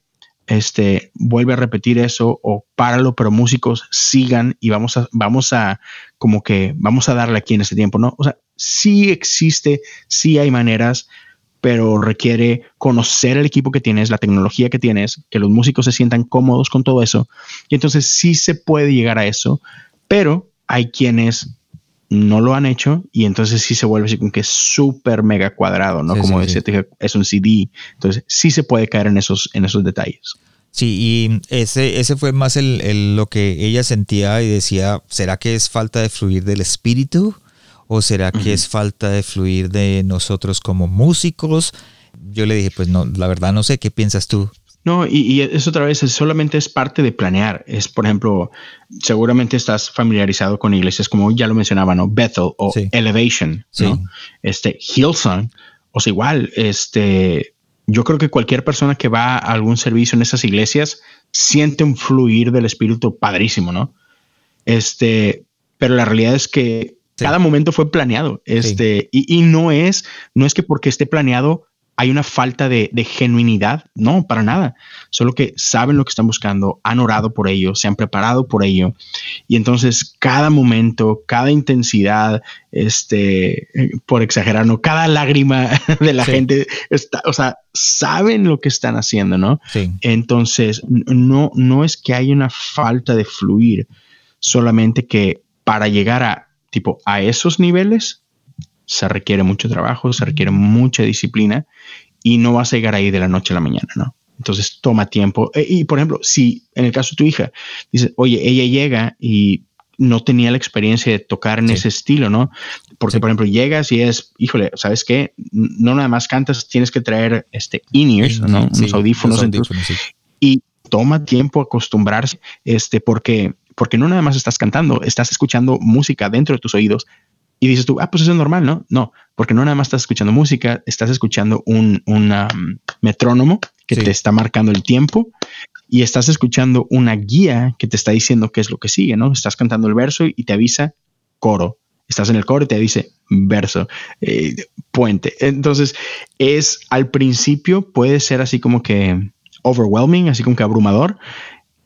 Este, vuelve a repetir eso o páralo, pero músicos sigan y vamos a, vamos a, como que vamos a darle aquí en este tiempo, ¿no? O sea, sí existe, sí hay maneras, pero requiere conocer el equipo que tienes, la tecnología que tienes, que los músicos se sientan cómodos con todo eso. Y entonces sí se puede llegar a eso, pero hay quienes no lo han hecho y entonces sí se vuelve así como que súper mega cuadrado, ¿no? como decía, es un CD. Entonces sí se puede caer en esos, en esos detalles. Sí, y ese, ese fue más el, lo que ella sentía y decía, ¿será que es falta de fluir del espíritu? ¿O será que es falta de fluir de nosotros como músicos? Yo le dije, pues no, la verdad no sé, ¿qué piensas tú? No, y, eso otra vez solamente es parte de planear. Es, por ejemplo, seguramente estás familiarizado con iglesias como ya lo mencionaba, ¿no? Bethel o Elevation, ¿no? Este, Hillsong, o sea, igual, este, yo creo que cualquier persona que va a algún servicio en esas iglesias siente un fluir del espíritu padrísimo, ¿no? Este, pero la realidad es que cada momento fue planeado, este, y, y no es, no es que porque esté planeado hay una falta de, genuinidad, no, para nada, solo que saben lo que están buscando, han orado por ello, se han preparado por ello, y entonces cada momento, cada intensidad, este, por exagerar, ¿no? cada lágrima de la gente, está, o sea, saben lo que están haciendo, ¿no? Sí. Entonces, no, no es que haya una falta de fluir, solamente que para llegar a, tipo, a esos niveles, se requiere mucho trabajo, se requiere mucha disciplina y no vas a llegar ahí de la noche a la mañana, ¿no? Entonces toma tiempo. E, y por ejemplo, si en el caso de tu hija, dice, oye, ella llega y no tenía la experiencia de tocar en ese estilo, ¿no? Porque, por ejemplo, llegas y es, híjole, ¿sabes qué? No nada más cantas, tienes que traer este in-ears, ¿no? Unos audífonos. y toma tiempo acostumbrarse, este, porque, porque no nada más estás cantando, estás escuchando música dentro de tus oídos y dices tú, ah, pues eso es normal, ¿no? No, porque no nada más estás escuchando música, estás escuchando un, um, metrónomo que te está marcando el tiempo y estás escuchando una guía que te está diciendo qué es lo que sigue, ¿no? Estás cantando el verso y te avisa coro. Estás en el coro y te dice verso, eh, puente. Entonces, es al principio puede ser así como que overwhelming, así como que abrumador.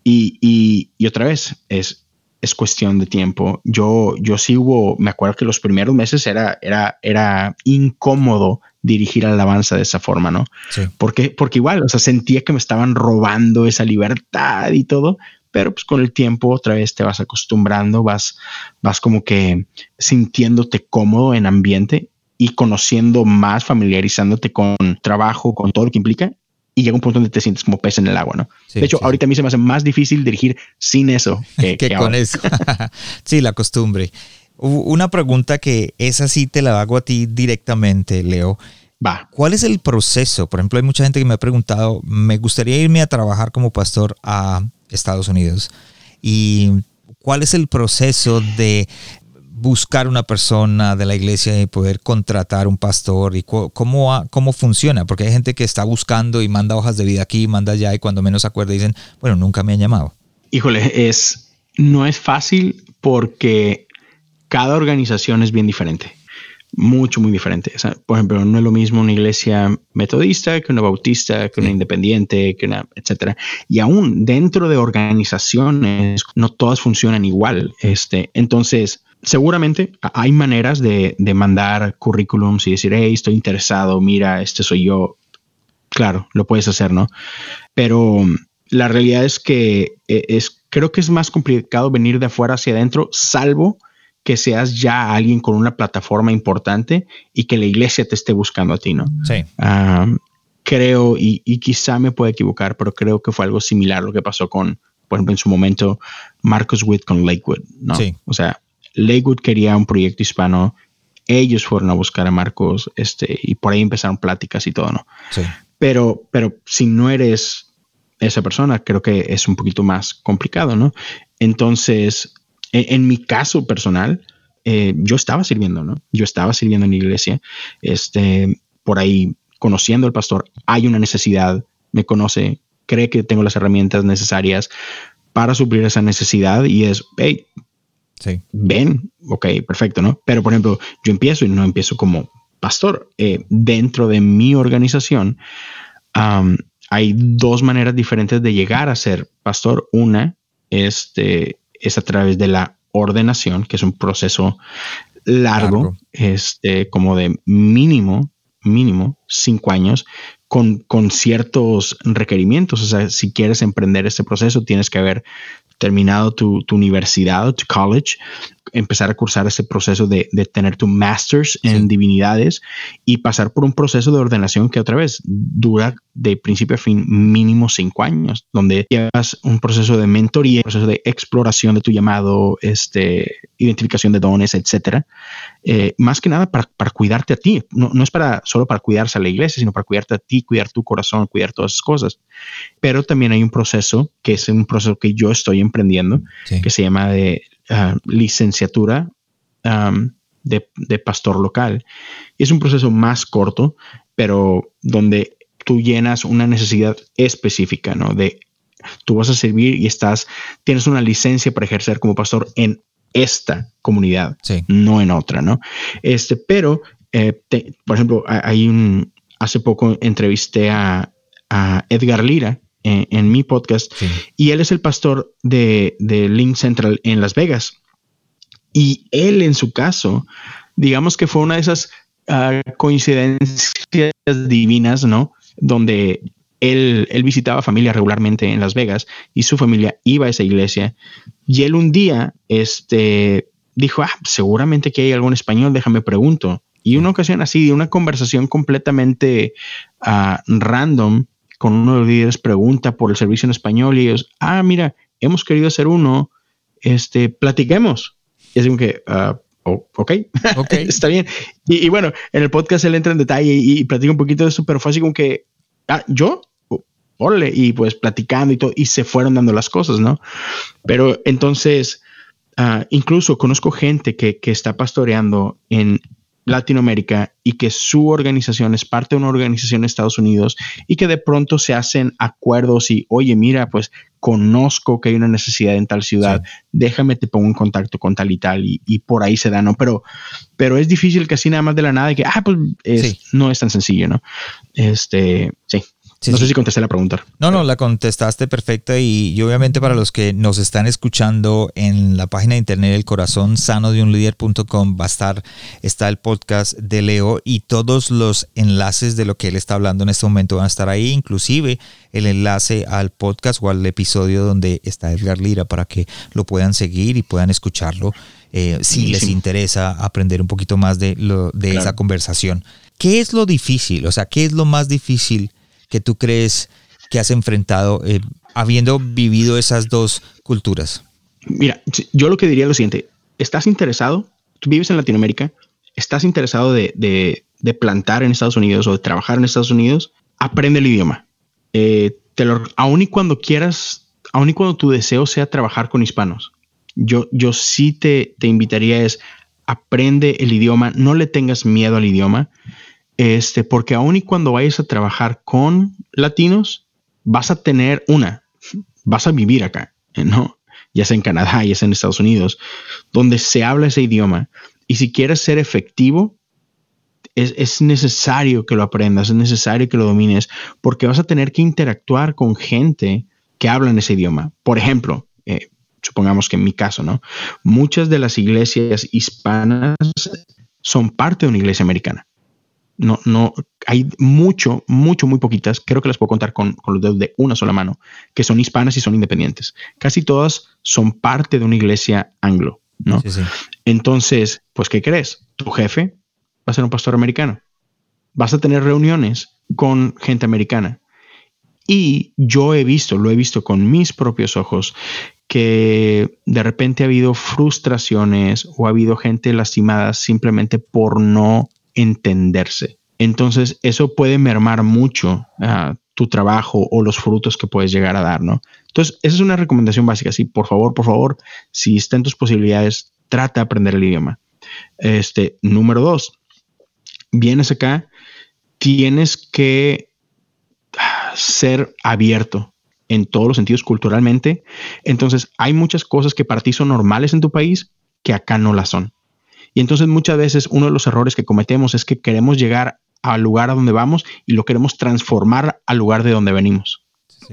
Y, y, y otra vez, es es cuestión de tiempo. Yo, yo sí hubo, me acuerdo que los primeros meses era, era, era incómodo dirigir alabanza de esa forma, ¿no? Sí. Porque, porque igual, o sea, sentía que me estaban robando esa libertad y todo, pero pues con el tiempo otra vez te vas acostumbrando, vas, vas como que sintiéndote cómodo en ambiente y conociendo más, familiarizándote con trabajo, con todo lo que implica y llega un punto donde te sientes como pez en el agua, ¿no? de hecho, ahorita a mí se me hace más difícil dirigir sin eso que, con eso. sí, la costumbre. Una pregunta que esa sí te la hago a ti directamente, Leo. Va. ¿Cuál es el proceso? Por ejemplo, hay mucha gente que me ha preguntado, me gustaría irme a trabajar como pastor a Estados Unidos. ¿Y cuál es el proceso de buscar una persona de la iglesia y poder contratar un pastor y cómo, cómo funciona, porque hay gente que está buscando y manda hojas de vida aquí, manda allá y cuando menos acuerda dicen, bueno, nunca me han llamado. Híjole, es, no es fácil porque cada organización es bien diferente, mucho, muy diferente. por ejemplo, no es lo mismo una iglesia metodista que una bautista, que una independiente, que una, etcétera. Y aún dentro de organizaciones, no todas funcionan igual. Este, entonces, seguramente hay maneras de, mandar currículums y decir, hey, estoy interesado, mira, este soy yo. Claro, lo puedes hacer, ¿no? Pero la realidad es que eh, es, creo que es más complicado venir de afuera hacia adentro, salvo que seas ya alguien con una plataforma importante y que la iglesia te esté buscando a ti, ¿no? Sí. creo, y, y, quizá me pueda equivocar, pero creo que fue algo similar lo que pasó con, por ejemplo, en su momento, Marcus Witt con Lakewood, ¿no? Sí. O sea, Lakewood quería un proyecto hispano, ellos fueron a buscar a Marcos, este, y por ahí empezaron pláticas y todo, ¿no? Sí. Pero, pero si no eres esa persona, creo que es un poquito más complicado, ¿no? Entonces, en, mi caso personal, eh, yo estaba sirviendo, ¿no? Yo estaba sirviendo en la iglesia, este, por ahí conociendo al pastor, hay una necesidad, me conoce, cree que tengo las herramientas necesarias para suplir esa necesidad y es, hey, Sí. Ven, ok, perfecto, ¿no? Pero por ejemplo, yo empiezo y no empiezo como pastor. Eh, dentro de mi organización hay dos maneras diferentes de llegar a ser pastor. Una este, es a través de la ordenación, que es un proceso largo, Este, como de mínimo, mínimo cinco años, con, con, ciertos requerimientos. O sea, si quieres emprender este proceso, tienes que haber terminado tu, tu universidad, tu college, empezar a cursar ese proceso de, de tener tu master's en divinidades y pasar por un proceso de ordenación que otra vez dura de principio a fin mínimo cinco años, donde llevas un proceso de mentoría, un proceso de exploración de tu llamado, este, identificación de dones, etcétera. Eh, más que nada para, para cuidarte a ti. No, no, es para solo para cuidarse a la iglesia, sino para cuidarte a ti, cuidar tu corazón, cuidar todas esas cosas. Pero también hay un proceso que es un proceso que yo estoy emprendiendo, que se llama de ah, licenciatura de, de, pastor local. Es un proceso más corto, pero donde tú llenas una necesidad específica, ¿no? De tú vas a servir y estás, tienes una licencia para ejercer como pastor en esta comunidad, no en otra, ¿no? Este, pero, eh, por ejemplo, hay un, hace poco entrevisté a, Edgar Lira en, mi podcast y él es el pastor de, Link Central en Las Vegas. Y él en su caso, digamos que fue una de esas ah, coincidencias divinas, ¿no? Donde él, él, visitaba familia regularmente en Las Vegas y su familia iba a esa iglesia. Y él un día este, dijo, ah, seguramente que hay algún español, déjame pregunto. Y una ocasión así, de una conversación completamente ah, random con uno de los líderes, pregunta por el servicio en español y ellos, ah, mira, hemos querido hacer uno, este, platiquemos. Y es como que, uh, ok, está bien. Y, bueno, en el podcast él entra en detalle y, platica un poquito de eso, pero fue así como que, ah, yo, órale, y pues platicando y todo, y se fueron dando las cosas, ¿no? Pero entonces, uh, incluso conozco gente que, que está pastoreando en, Latinoamérica y que su organización es parte de una organización de Estados Unidos y que de pronto se hacen acuerdos y, oye, mira, pues conozco que hay una necesidad en tal ciudad, déjame te pongo en contacto con tal y tal y, por ahí se da, ¿no? Pero, pero es difícil que así nada más de la nada y que, ah, pues no es tan sencillo, ¿no? Este, sí no sé si contesté la pregunta. No, no, la contestaste perfecta y, obviamente para los que nos están escuchando en la página de internet el corazón sano de un líder.com va a estar está el podcast de Leo y todos los enlaces de lo que él está hablando en este momento van a estar ahí, inclusive el enlace al podcast o al episodio donde está Edgar Lira para que lo puedan seguir y puedan escucharlo eh, si les interesa aprender un poquito más de, lo, de esa conversación. ¿Qué es lo difícil? O sea, ¿qué es lo más difícil que tú crees que has enfrentado eh, habiendo vivido esas dos culturas? Mira, yo lo que diría es lo siguiente, ¿estás interesado? Tú vives en Latinoamérica, ¿estás interesado de, plantar en Estados Unidos o de trabajar en Estados Unidos? Aprende el idioma. Eh, te lo, aun y cuando quieras, aun y cuando tu deseo sea trabajar con hispanos, yo, yo sí te, te invitaría es aprende el idioma, no le tengas miedo al idioma. Este, porque aún y cuando vayas a trabajar con latinos, vas a tener una, vas a vivir acá, ¿no? Ya sea en Canadá, ya sea en Estados Unidos, donde se habla ese idioma. Y si quieres ser efectivo, es, necesario que lo aprendas, es necesario que lo domines, porque vas a tener que interactuar con gente que habla en ese idioma. Por ejemplo, eh, supongamos que en mi caso, ¿no? Muchas de las iglesias hispanas son parte de una iglesia americana. No, no, hay mucho, mucho, muy poquitas, creo que las puedo contar con, los dedos de una sola mano, que son hispanas y son independientes. Casi todas son parte de una iglesia anglo, ¿no? Entonces, pues, ¿qué crees? Tu jefe va a ser un pastor americano. Vas a tener reuniones con gente americana. Y yo he visto, lo he visto con mis propios ojos, que de repente ha habido frustraciones o ha habido gente lastimada simplemente por no entenderse. Entonces, eso puede mermar mucho ah, tu trabajo o los frutos que puedes llegar a dar, ¿no? Entonces, esa es una recomendación básica. Sí, por favor, por favor, si está en tus posibilidades, trata de aprender el idioma. Este, número dos, vienes acá, tienes que ah, ser abierto en todos los sentidos culturalmente. Entonces, hay muchas cosas que para ti son normales en tu país que acá no las son. Y entonces muchas veces uno de los errores que cometemos es que queremos llegar al lugar a donde vamos y lo queremos transformar al lugar de donde venimos.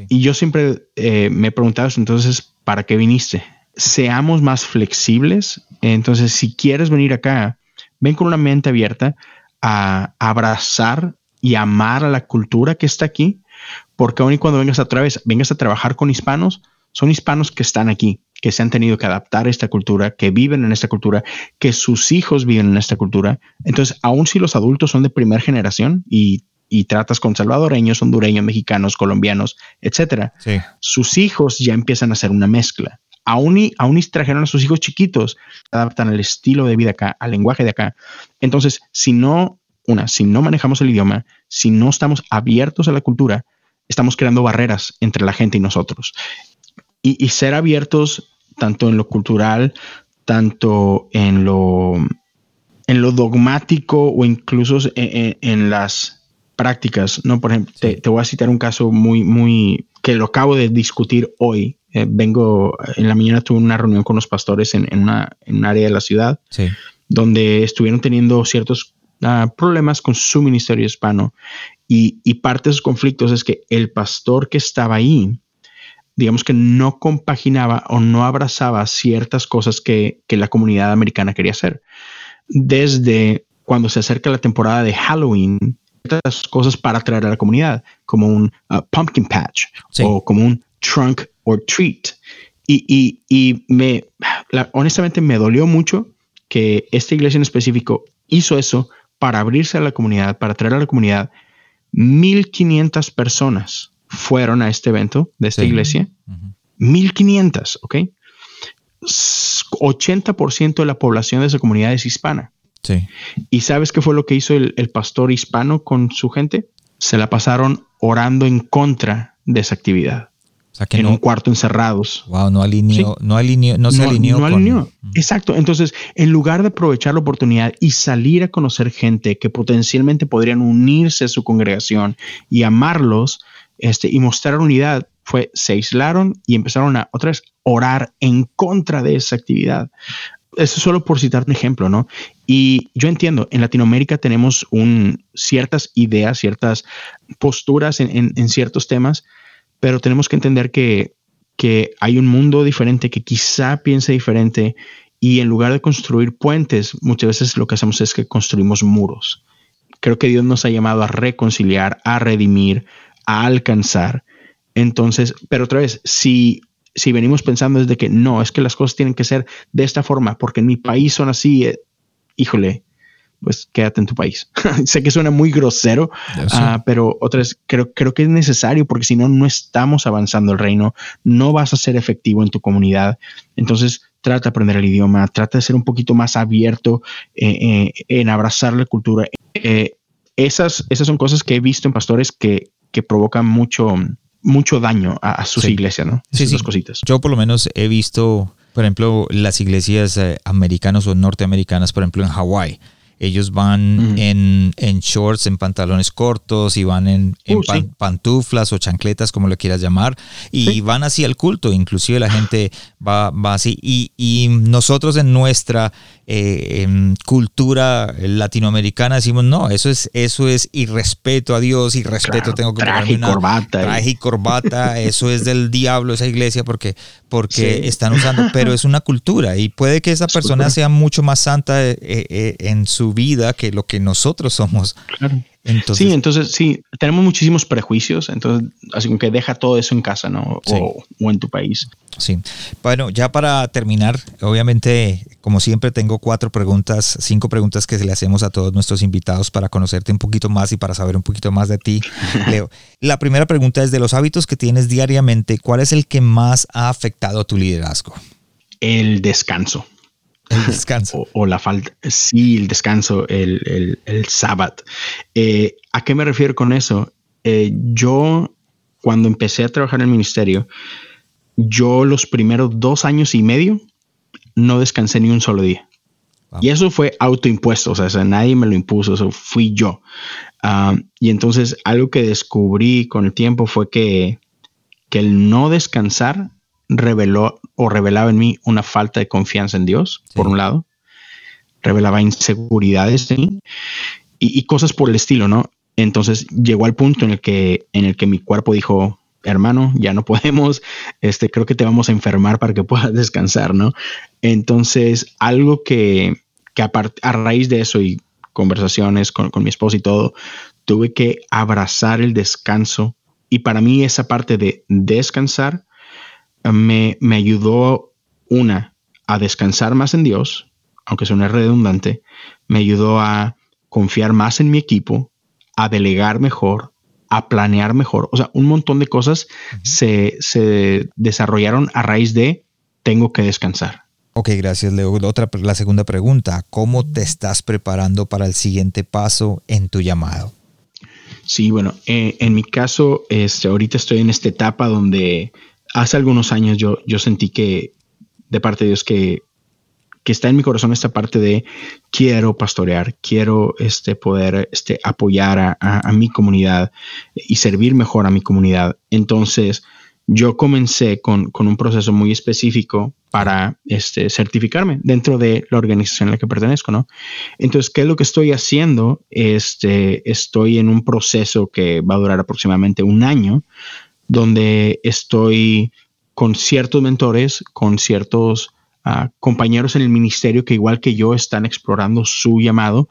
Y yo siempre eh, me he preguntado entonces, ¿para qué viniste? Seamos más flexibles. Entonces, si quieres venir acá, ven con una mente abierta a abrazar y amar a la cultura que está aquí, porque aún y cuando vengas otra vez, vengas a trabajar con hispanos, son hispanos que están aquí que se han tenido que adaptar a esta cultura, que viven en esta cultura, que sus hijos viven en esta cultura. Entonces, aun si los adultos son de primera generación y, tratas con salvadoreños, hondureños, mexicanos, colombianos, etcétera, sus hijos ya empiezan a hacer una mezcla. Aún y, aún y trajeron a sus hijos chiquitos, adaptan al estilo de vida acá, al lenguaje de acá. Entonces, si no, una, si no manejamos el idioma, si no estamos abiertos a la cultura, estamos creando barreras entre la gente y nosotros. y ser abiertos tanto en lo cultural, tanto en lo, en lo dogmático o incluso en, las prácticas, ¿no? Por ejemplo, te, voy a citar un caso muy, muy, que lo acabo de discutir hoy. Eh, vengo, en la mañana tuve una reunión con los pastores en, una, en un área de la ciudad, donde estuvieron teniendo ciertos ah, problemas con su ministerio hispano y, y parte de esos conflictos es que el pastor que estaba ahí, digamos que no compaginaba o no abrazaba ciertas cosas que, la comunidad americana quería hacer. Desde cuando se acerca la temporada de Halloween, ciertas cosas para atraer a la comunidad, como un uh, pumpkin patch o como un trunk or treat. Y, me, honestamente me dolió mucho que esta iglesia en específico hizo eso para abrirse a la comunidad, para atraer a la comunidad 1500 personas fueron a este evento de esta iglesia. 1500, ¿ok? 80% de la población de esa comunidad es hispana. Sí. ¿Y sabes qué fue lo que hizo el, pastor hispano con su gente? Se la pasaron orando en contra de esa actividad. O sea que en un cuarto encerrados. Wow, no alineó, no alineó, no se alineó. No alineó. Exacto. Entonces, en lugar de aprovechar la oportunidad y salir a conocer gente que potencialmente podrían unirse a su congregación y amarlos, este, y mostrar unidad, fue se aislaron y empezaron a otra vez orar en contra de esa actividad. Eso solo por citar un ejemplo, ¿no? Y yo entiendo, en Latinoamérica tenemos un, ciertas ideas, ciertas posturas en, en, ciertos temas, pero tenemos que entender que, que hay un mundo diferente que quizá piense diferente y en lugar de construir puentes, muchas veces lo que hacemos es que construimos muros. Creo que Dios nos ha llamado a reconciliar, a redimir, a alcanzar. Entonces, pero otra vez, si, si venimos pensando desde que no, es que las cosas tienen que ser de esta forma, porque en mi país son así, eh, híjole, pues quédate en tu país. sé que suena muy grosero, ah, pero otra vez creo, creo que es necesario porque si no, no estamos avanzando el reino, no vas a ser efectivo en tu comunidad. Entonces, trata de aprender el idioma, trata de ser un poquito más abierto eh, eh, en abrazar la cultura. esas, esas son cosas que he visto en pastores que, que provocan mucho, mucho daño a, sus iglesias, ¿no? sí, sí. cositas. Yo por lo menos he visto, por ejemplo, las iglesias eh, americanas o norteamericanas, por ejemplo, en Hawái. Ellos van en, shorts, en pantalones cortos y van en, uh, pantuflas o chancletas, como lo quieras llamar, y van así al culto. Inclusive la gente va, va así. Y, y nosotros en nuestra eh, cultura latinoamericana decimos, no, eso es, eso es irrespeto a Dios, irrespeto tengo que traje y corbata. Traje y corbata, eso es del diablo esa iglesia porque, porque están usando, pero es una cultura y puede que esa persona sea mucho más santa eh, eh, en su vida que lo que nosotros somos. Claro sí, entonces sí, tenemos muchísimos prejuicios, entonces así como que deja todo eso en casa, ¿no? O, en tu país. Sí. Bueno, ya para terminar, obviamente, como siempre, tengo cuatro preguntas, cinco preguntas que le hacemos a todos nuestros invitados para conocerte un poquito más y para saber un poquito más de ti, Leo. La primera pregunta es de los hábitos que tienes diariamente, ¿cuál es el que más ha afectado a tu liderazgo? El descanso. El descanso. O, la falta. Sí, el descanso, el, el, sábado. Eh, ¿A qué me refiero con eso? Eh, yo, cuando empecé a trabajar en el ministerio, yo los primeros dos años y medio no descansé ni un solo día. Y eso fue autoimpuesto, o sea, nadie me lo impuso, eso fui yo. Ah, y entonces algo que descubrí con el tiempo fue que, que el no descansar reveló o revelaba en mí una falta de confianza en Dios, por un lado, revelaba inseguridades mí y, cosas por el estilo, ¿no? Entonces llegó al punto en el que, en el que mi cuerpo dijo, hermano, ya no podemos, este, creo que te vamos a enfermar para que puedas descansar, ¿no? Entonces, algo que, que a, raíz de eso y conversaciones con, con mi esposo y todo, tuve que abrazar el descanso. Y para mí esa parte de descansar me, me ayudó, una, a descansar más en Dios, aunque suene redundante, me ayudó a confiar más en mi equipo, a delegar mejor, a planear mejor. O sea, un montón de cosas se, se, desarrollaron a raíz de tengo que descansar. Ok, gracias Leo. Otra, la segunda pregunta, ¿cómo te estás preparando para el siguiente paso en tu llamado? Sí, bueno, eh, en mi caso, este, ahorita estoy en esta etapa donde hace algunos años yo, yo sentí que de parte de Dios que, que está en mi corazón esta parte de quiero pastorear, quiero este, poder este, apoyar a, mi comunidad y servir mejor a mi comunidad. Entonces, yo comencé con, un proceso muy específico para este, certificarme dentro de la organización a la que pertenezco, ¿no? Entonces, ¿qué es lo que estoy haciendo? Este, estoy en un proceso que va a durar aproximadamente un año, donde estoy con ciertos mentores, con ciertos ah, compañeros en el ministerio que igual que yo están explorando su llamado.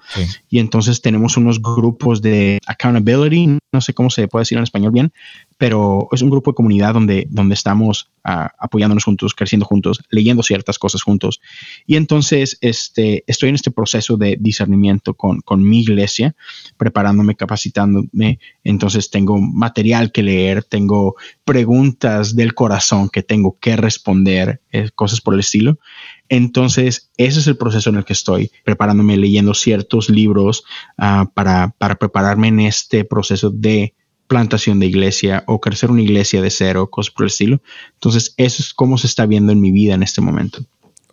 Y entonces tenemos unos grupos de accountability, no sé cómo se puede decir en español bien, pero es un grupo de comunidad donde, donde estamos uh, apoyándonos juntos, creciendo juntos, leyendo ciertas cosas juntos. Y entonces este, estoy en este proceso de discernimiento con, con mi iglesia, preparándome, capacitándome. Entonces tengo material que leer, tengo preguntas del corazón que tengo que responder, eh, cosas por el estilo. Entonces, ese es el proceso en el que estoy, preparándome, leyendo ciertos libros uh, para, para prepararme en este proceso de plantación de iglesia o crecer una iglesia de cero, cosas por el estilo. Entonces, eso es cómo se está viendo en mi vida en este momento.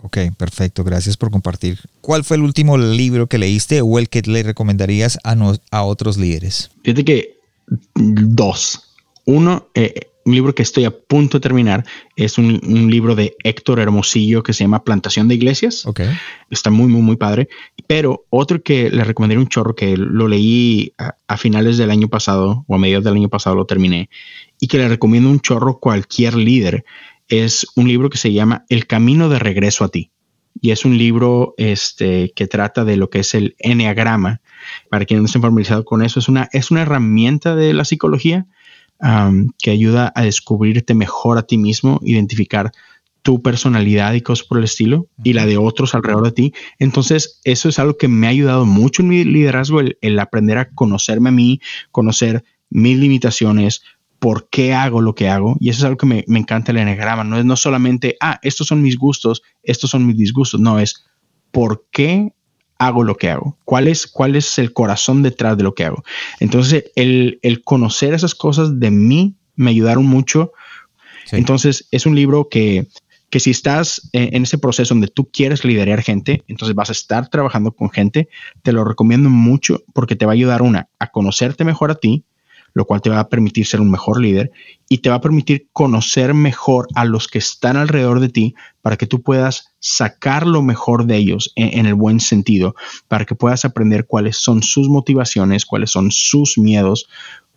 Ok, perfecto. Gracias por compartir. ¿Cuál fue el último libro que leíste o el que le recomendarías a, a otros líderes? Fíjate que dos. Uno, eh, un libro que estoy a punto de terminar es un, libro de Héctor Hermosillo que se llama Plantación de Iglesias. Está muy, muy, muy padre. Pero otro que le recomendaría un chorro que lo leí a, finales del año pasado o a mediados del año pasado lo terminé y que le recomiendo un chorro cualquier líder es un libro que se llama El Camino de Regreso a ti. Y es un libro este, que trata de lo que es el enneagrama. Para quien no esté familiarizado con eso, es una, es una herramienta de la psicología que ayuda a descubrirte mejor a ti mismo, identificar tu personalidad y cosas por el estilo y la de otros alrededor de ti. Entonces, eso es algo que me ha ayudado mucho en mi liderazgo, el, aprender a conocerme a mí, conocer mis limitaciones, por qué hago lo que hago. Y eso es algo que me, me encanta el enagrama. No es no solamente, ah, estos son mis gustos, estos son mis disgustos. No, es por qué hago lo que hago? ¿Cuál es, cuál es el corazón detrás de lo que hago? Entonces, el, conocer esas cosas de mí me ayudaron mucho. Entonces, es un libro que, que si estás en, ese proceso donde tú quieres liderar gente, entonces vas a estar trabajando con gente, te lo recomiendo mucho porque te va a ayudar una, a conocerte mejor a ti, lo cual te va a permitir ser un mejor líder y te va a permitir conocer mejor a los que están alrededor de ti para que tú puedas sacar lo mejor de ellos en, el buen sentido, para que puedas aprender cuáles son sus motivaciones, cuáles son sus miedos,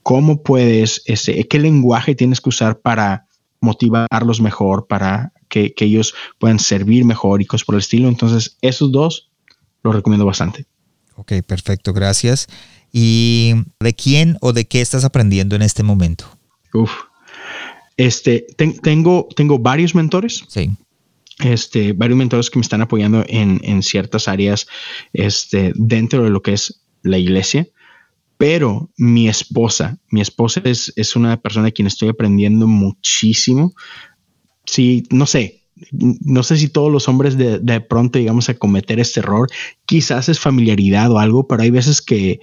cómo puedes, ese, qué lenguaje tienes que usar para motivarlos mejor, para que, que ellos puedan servir mejor y cosas por el estilo. Entonces, esos dos los recomiendo bastante. Ok, perfecto, gracias. ¿Y de quién o de qué estás aprendiendo en este momento? Uf. Este, tengo, tengo varios mentores. Sí. Este, varios mentores que me están apoyando en, ciertas áreas este, dentro de lo que es la iglesia. Pero mi esposa, mi esposa es, es una persona de quien estoy aprendiendo muchísimo. Sí, no sé, no sé si todos los hombres de, de, pronto llegamos a cometer este error. Quizás es familiaridad o algo, pero hay veces que,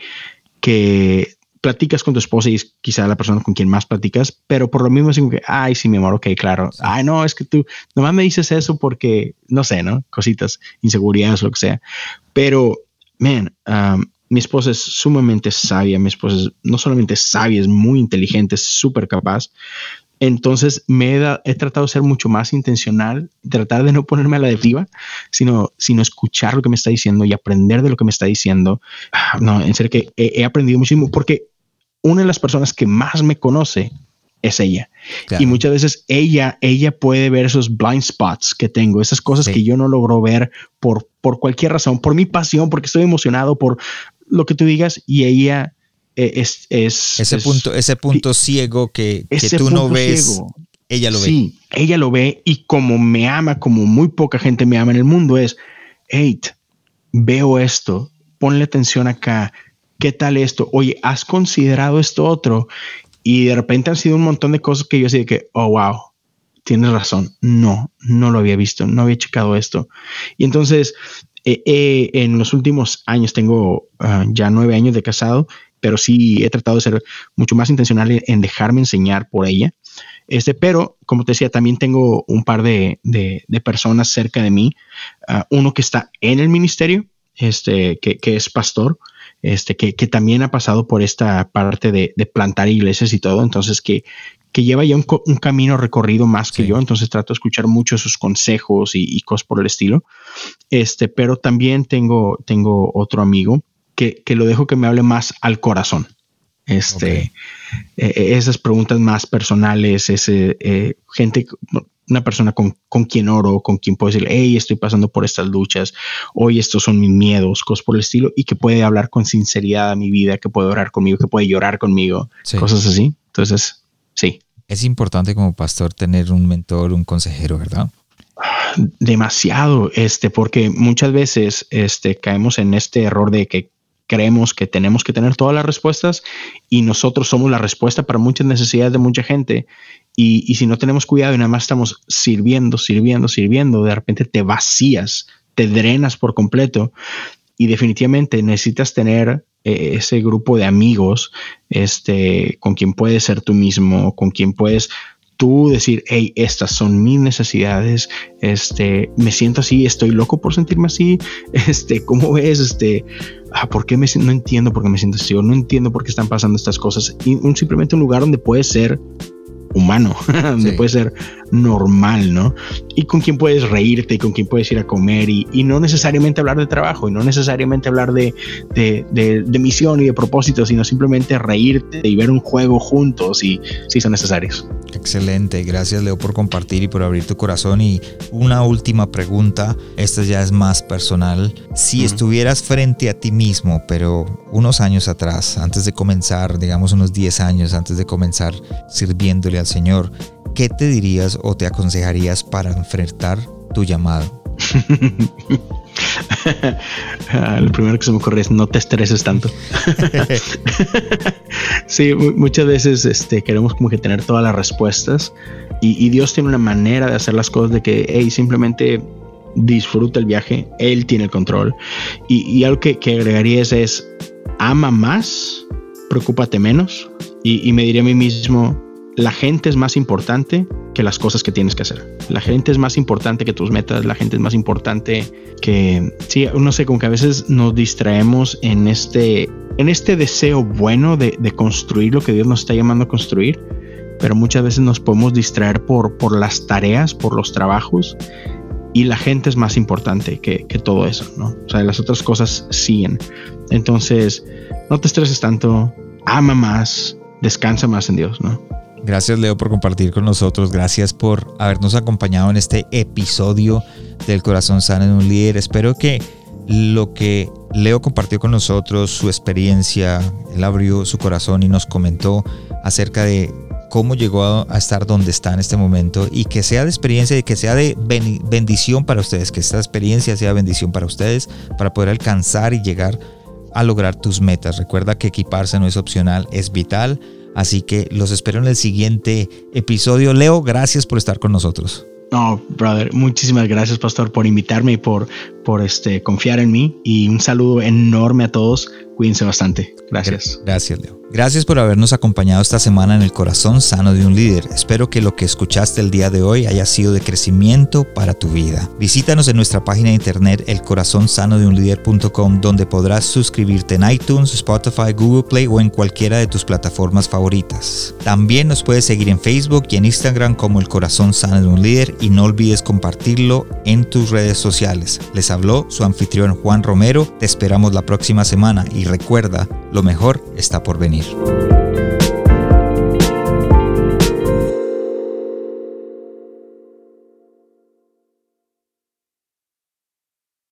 que platicas con tu esposa y es quizá la persona con quien más platicas, pero por lo mismo es como que, ay, sí, mi amor, ok, claro. Ay, no, es que tú nomás me dices eso porque, no sé, ¿no? Cositas, inseguridades, lo que sea. Pero, man, um, mi esposa es sumamente sabia, mi esposa es no solamente sabia, es muy inteligente, es súper capaz. Entonces me he, tratado de ser mucho más intencional, tratar de no ponerme a la defensiva, sino, sino escuchar lo que me está diciendo y aprender de lo que me está diciendo. Ah, no, en serio que he, aprendido muchísimo porque una de las personas que más me conoce es ella. Y muchas veces ella, ella puede ver esos blind spots que tengo, esas cosas que yo no logro ver por, por cualquier razón, por mi pasión, porque estoy emocionado, por lo que tú digas, y ella es, ese punto, ese punto ciego que, tú no ves. Ella lo ve. Sí, ella lo ve y como me ama, como muy poca gente me ama en el mundo, es, hey, veo esto, ponle atención acá, ¿qué tal esto? Oye, ¿has considerado esto otro? Y de repente han sido un montón de cosas que yo así de que, oh, wow, tienes razón, no, no lo había visto, no había checado esto. Y entonces, eh, eh, en los últimos años, tengo ah, ya nueve años de casado, pero sí he tratado de ser mucho más intencional en dejarme enseñar por ella. Este, pero, como te decía, también tengo un par de, personas cerca de mí. Ah, uno que está en el ministerio, este, que, es pastor, este, que, también ha pasado por esta parte de, plantar iglesias y todo, entonces que, que lleva ya un, camino recorrido más que yo, entonces trato de escuchar mucho sus consejos y, cosas por el estilo. Este, pero también tengo, tengo otro amigo que, lo dejo que me hable más al corazón. Este, e, e, esas preguntas más personales, ese, eh, gente, una persona con, con, quien oro, con quien puedo decirle, hey, estoy pasando por estas luchas, hoy estos son mis miedos, cosas por el estilo, y que puede hablar con sinceridad a mi vida, que puede orar conmigo, que puede llorar conmigo, cosas así. Entonces, sí. Es importante como pastor tener un mentor, un consejero, ¿verdad? Demasiado, este, porque muchas veces este, caemos en este error de que creemos que tenemos que tener todas las respuestas y nosotros somos la respuesta para muchas necesidades de mucha gente. Y, si no tenemos cuidado y nada más estamos sirviendo, sirviendo, sirviendo, de repente te vacías, te drenas por completo y definitivamente necesitas tener eh, ese grupo de amigos este, con quien puedes ser tú mismo, con quien puedes tú decir, hey, estas son mis necesidades, este, me siento así, estoy loco por sentirme así, este, ¿cómo ves? Este, ah, ¿por qué me no entiendo por qué me siento así? No entiendo por qué están pasando estas cosas. Y un, simplemente un lugar donde puedes ser humano, donde puede ser normal, ¿no? Y con quien puedes reírte y con quien puedes ir a comer y, no necesariamente hablar de trabajo y no necesariamente hablar de, de, misión y de propósito, sino simplemente reírte y ver un juego juntos y si son necesarios. Excelente, gracias Leo por compartir y por abrir tu corazón. Y una última pregunta, esta ya es más personal. Si estuvieras frente a ti mismo, pero unos años atrás, antes de comenzar, digamos unos 10 años antes de comenzar sirviéndole al Señor, ¿qué te dirías o te aconsejarías para enfrentar tu llamado? Lo primero que se me ocurre es no te estreses tanto. sí, muchas veces este, queremos como que tener todas las respuestas y, Dios tiene una manera de hacer las cosas de que, hey, simplemente disfruta el viaje, Él tiene el control. Y, algo que, agregaría es, ama más, preocúpate menos y, y me diría a mí mismo, la gente es más importante que las cosas que tienes que hacer. La gente es más importante que tus metas, la gente es más importante que, sí, no sé, como que a veces nos distraemos en este, en este deseo bueno de, construir lo que Dios nos está llamando a construir, pero muchas veces nos podemos distraer por, por las tareas, por los trabajos y la gente es más importante que, que, todo eso, ¿no? O sea, las otras cosas siguen. Entonces, no te estreses tanto, ama más, descansa más en Dios, ¿no? Gracias Leo por compartir con nosotros, gracias por habernos acompañado en este episodio del Corazón Sano de un Líder. Espero que lo que Leo compartió con nosotros, su experiencia, él abrió su corazón y nos comentó acerca de cómo llegó a, estar donde está en este momento y que sea de experiencia y que sea de bendición para ustedes, que esta experiencia sea bendición para ustedes para poder alcanzar y llegar a lograr tus metas. Recuerda que equiparse no es opcional, es vital. Así que los espero en el siguiente episodio. Leo, gracias por estar con nosotros. No, brother, muchísimas gracias, pastor, por invitarme y por, por este, confiar en mí. Y un saludo enorme a todos. Cuídense bastante. Gracias. Gracias, Leo. Gracias por habernos acompañado esta semana en el corazón sano de un líder. Espero que lo que escuchaste el día de hoy haya sido de crecimiento para tu vida. Visítanos en nuestra página de internet elcorazonsanodeunlider.com donde podrás suscribirte en iTunes, Spotify, Google Play o en cualquiera de tus plataformas favoritas. También nos puedes seguir en Facebook y en Instagram como El Corazón Sano de un Líder y no olvides compartirlo en tus redes sociales. Les habló su anfitrión Juan Romero. Te esperamos la próxima semana y recuerda, lo mejor está por venir.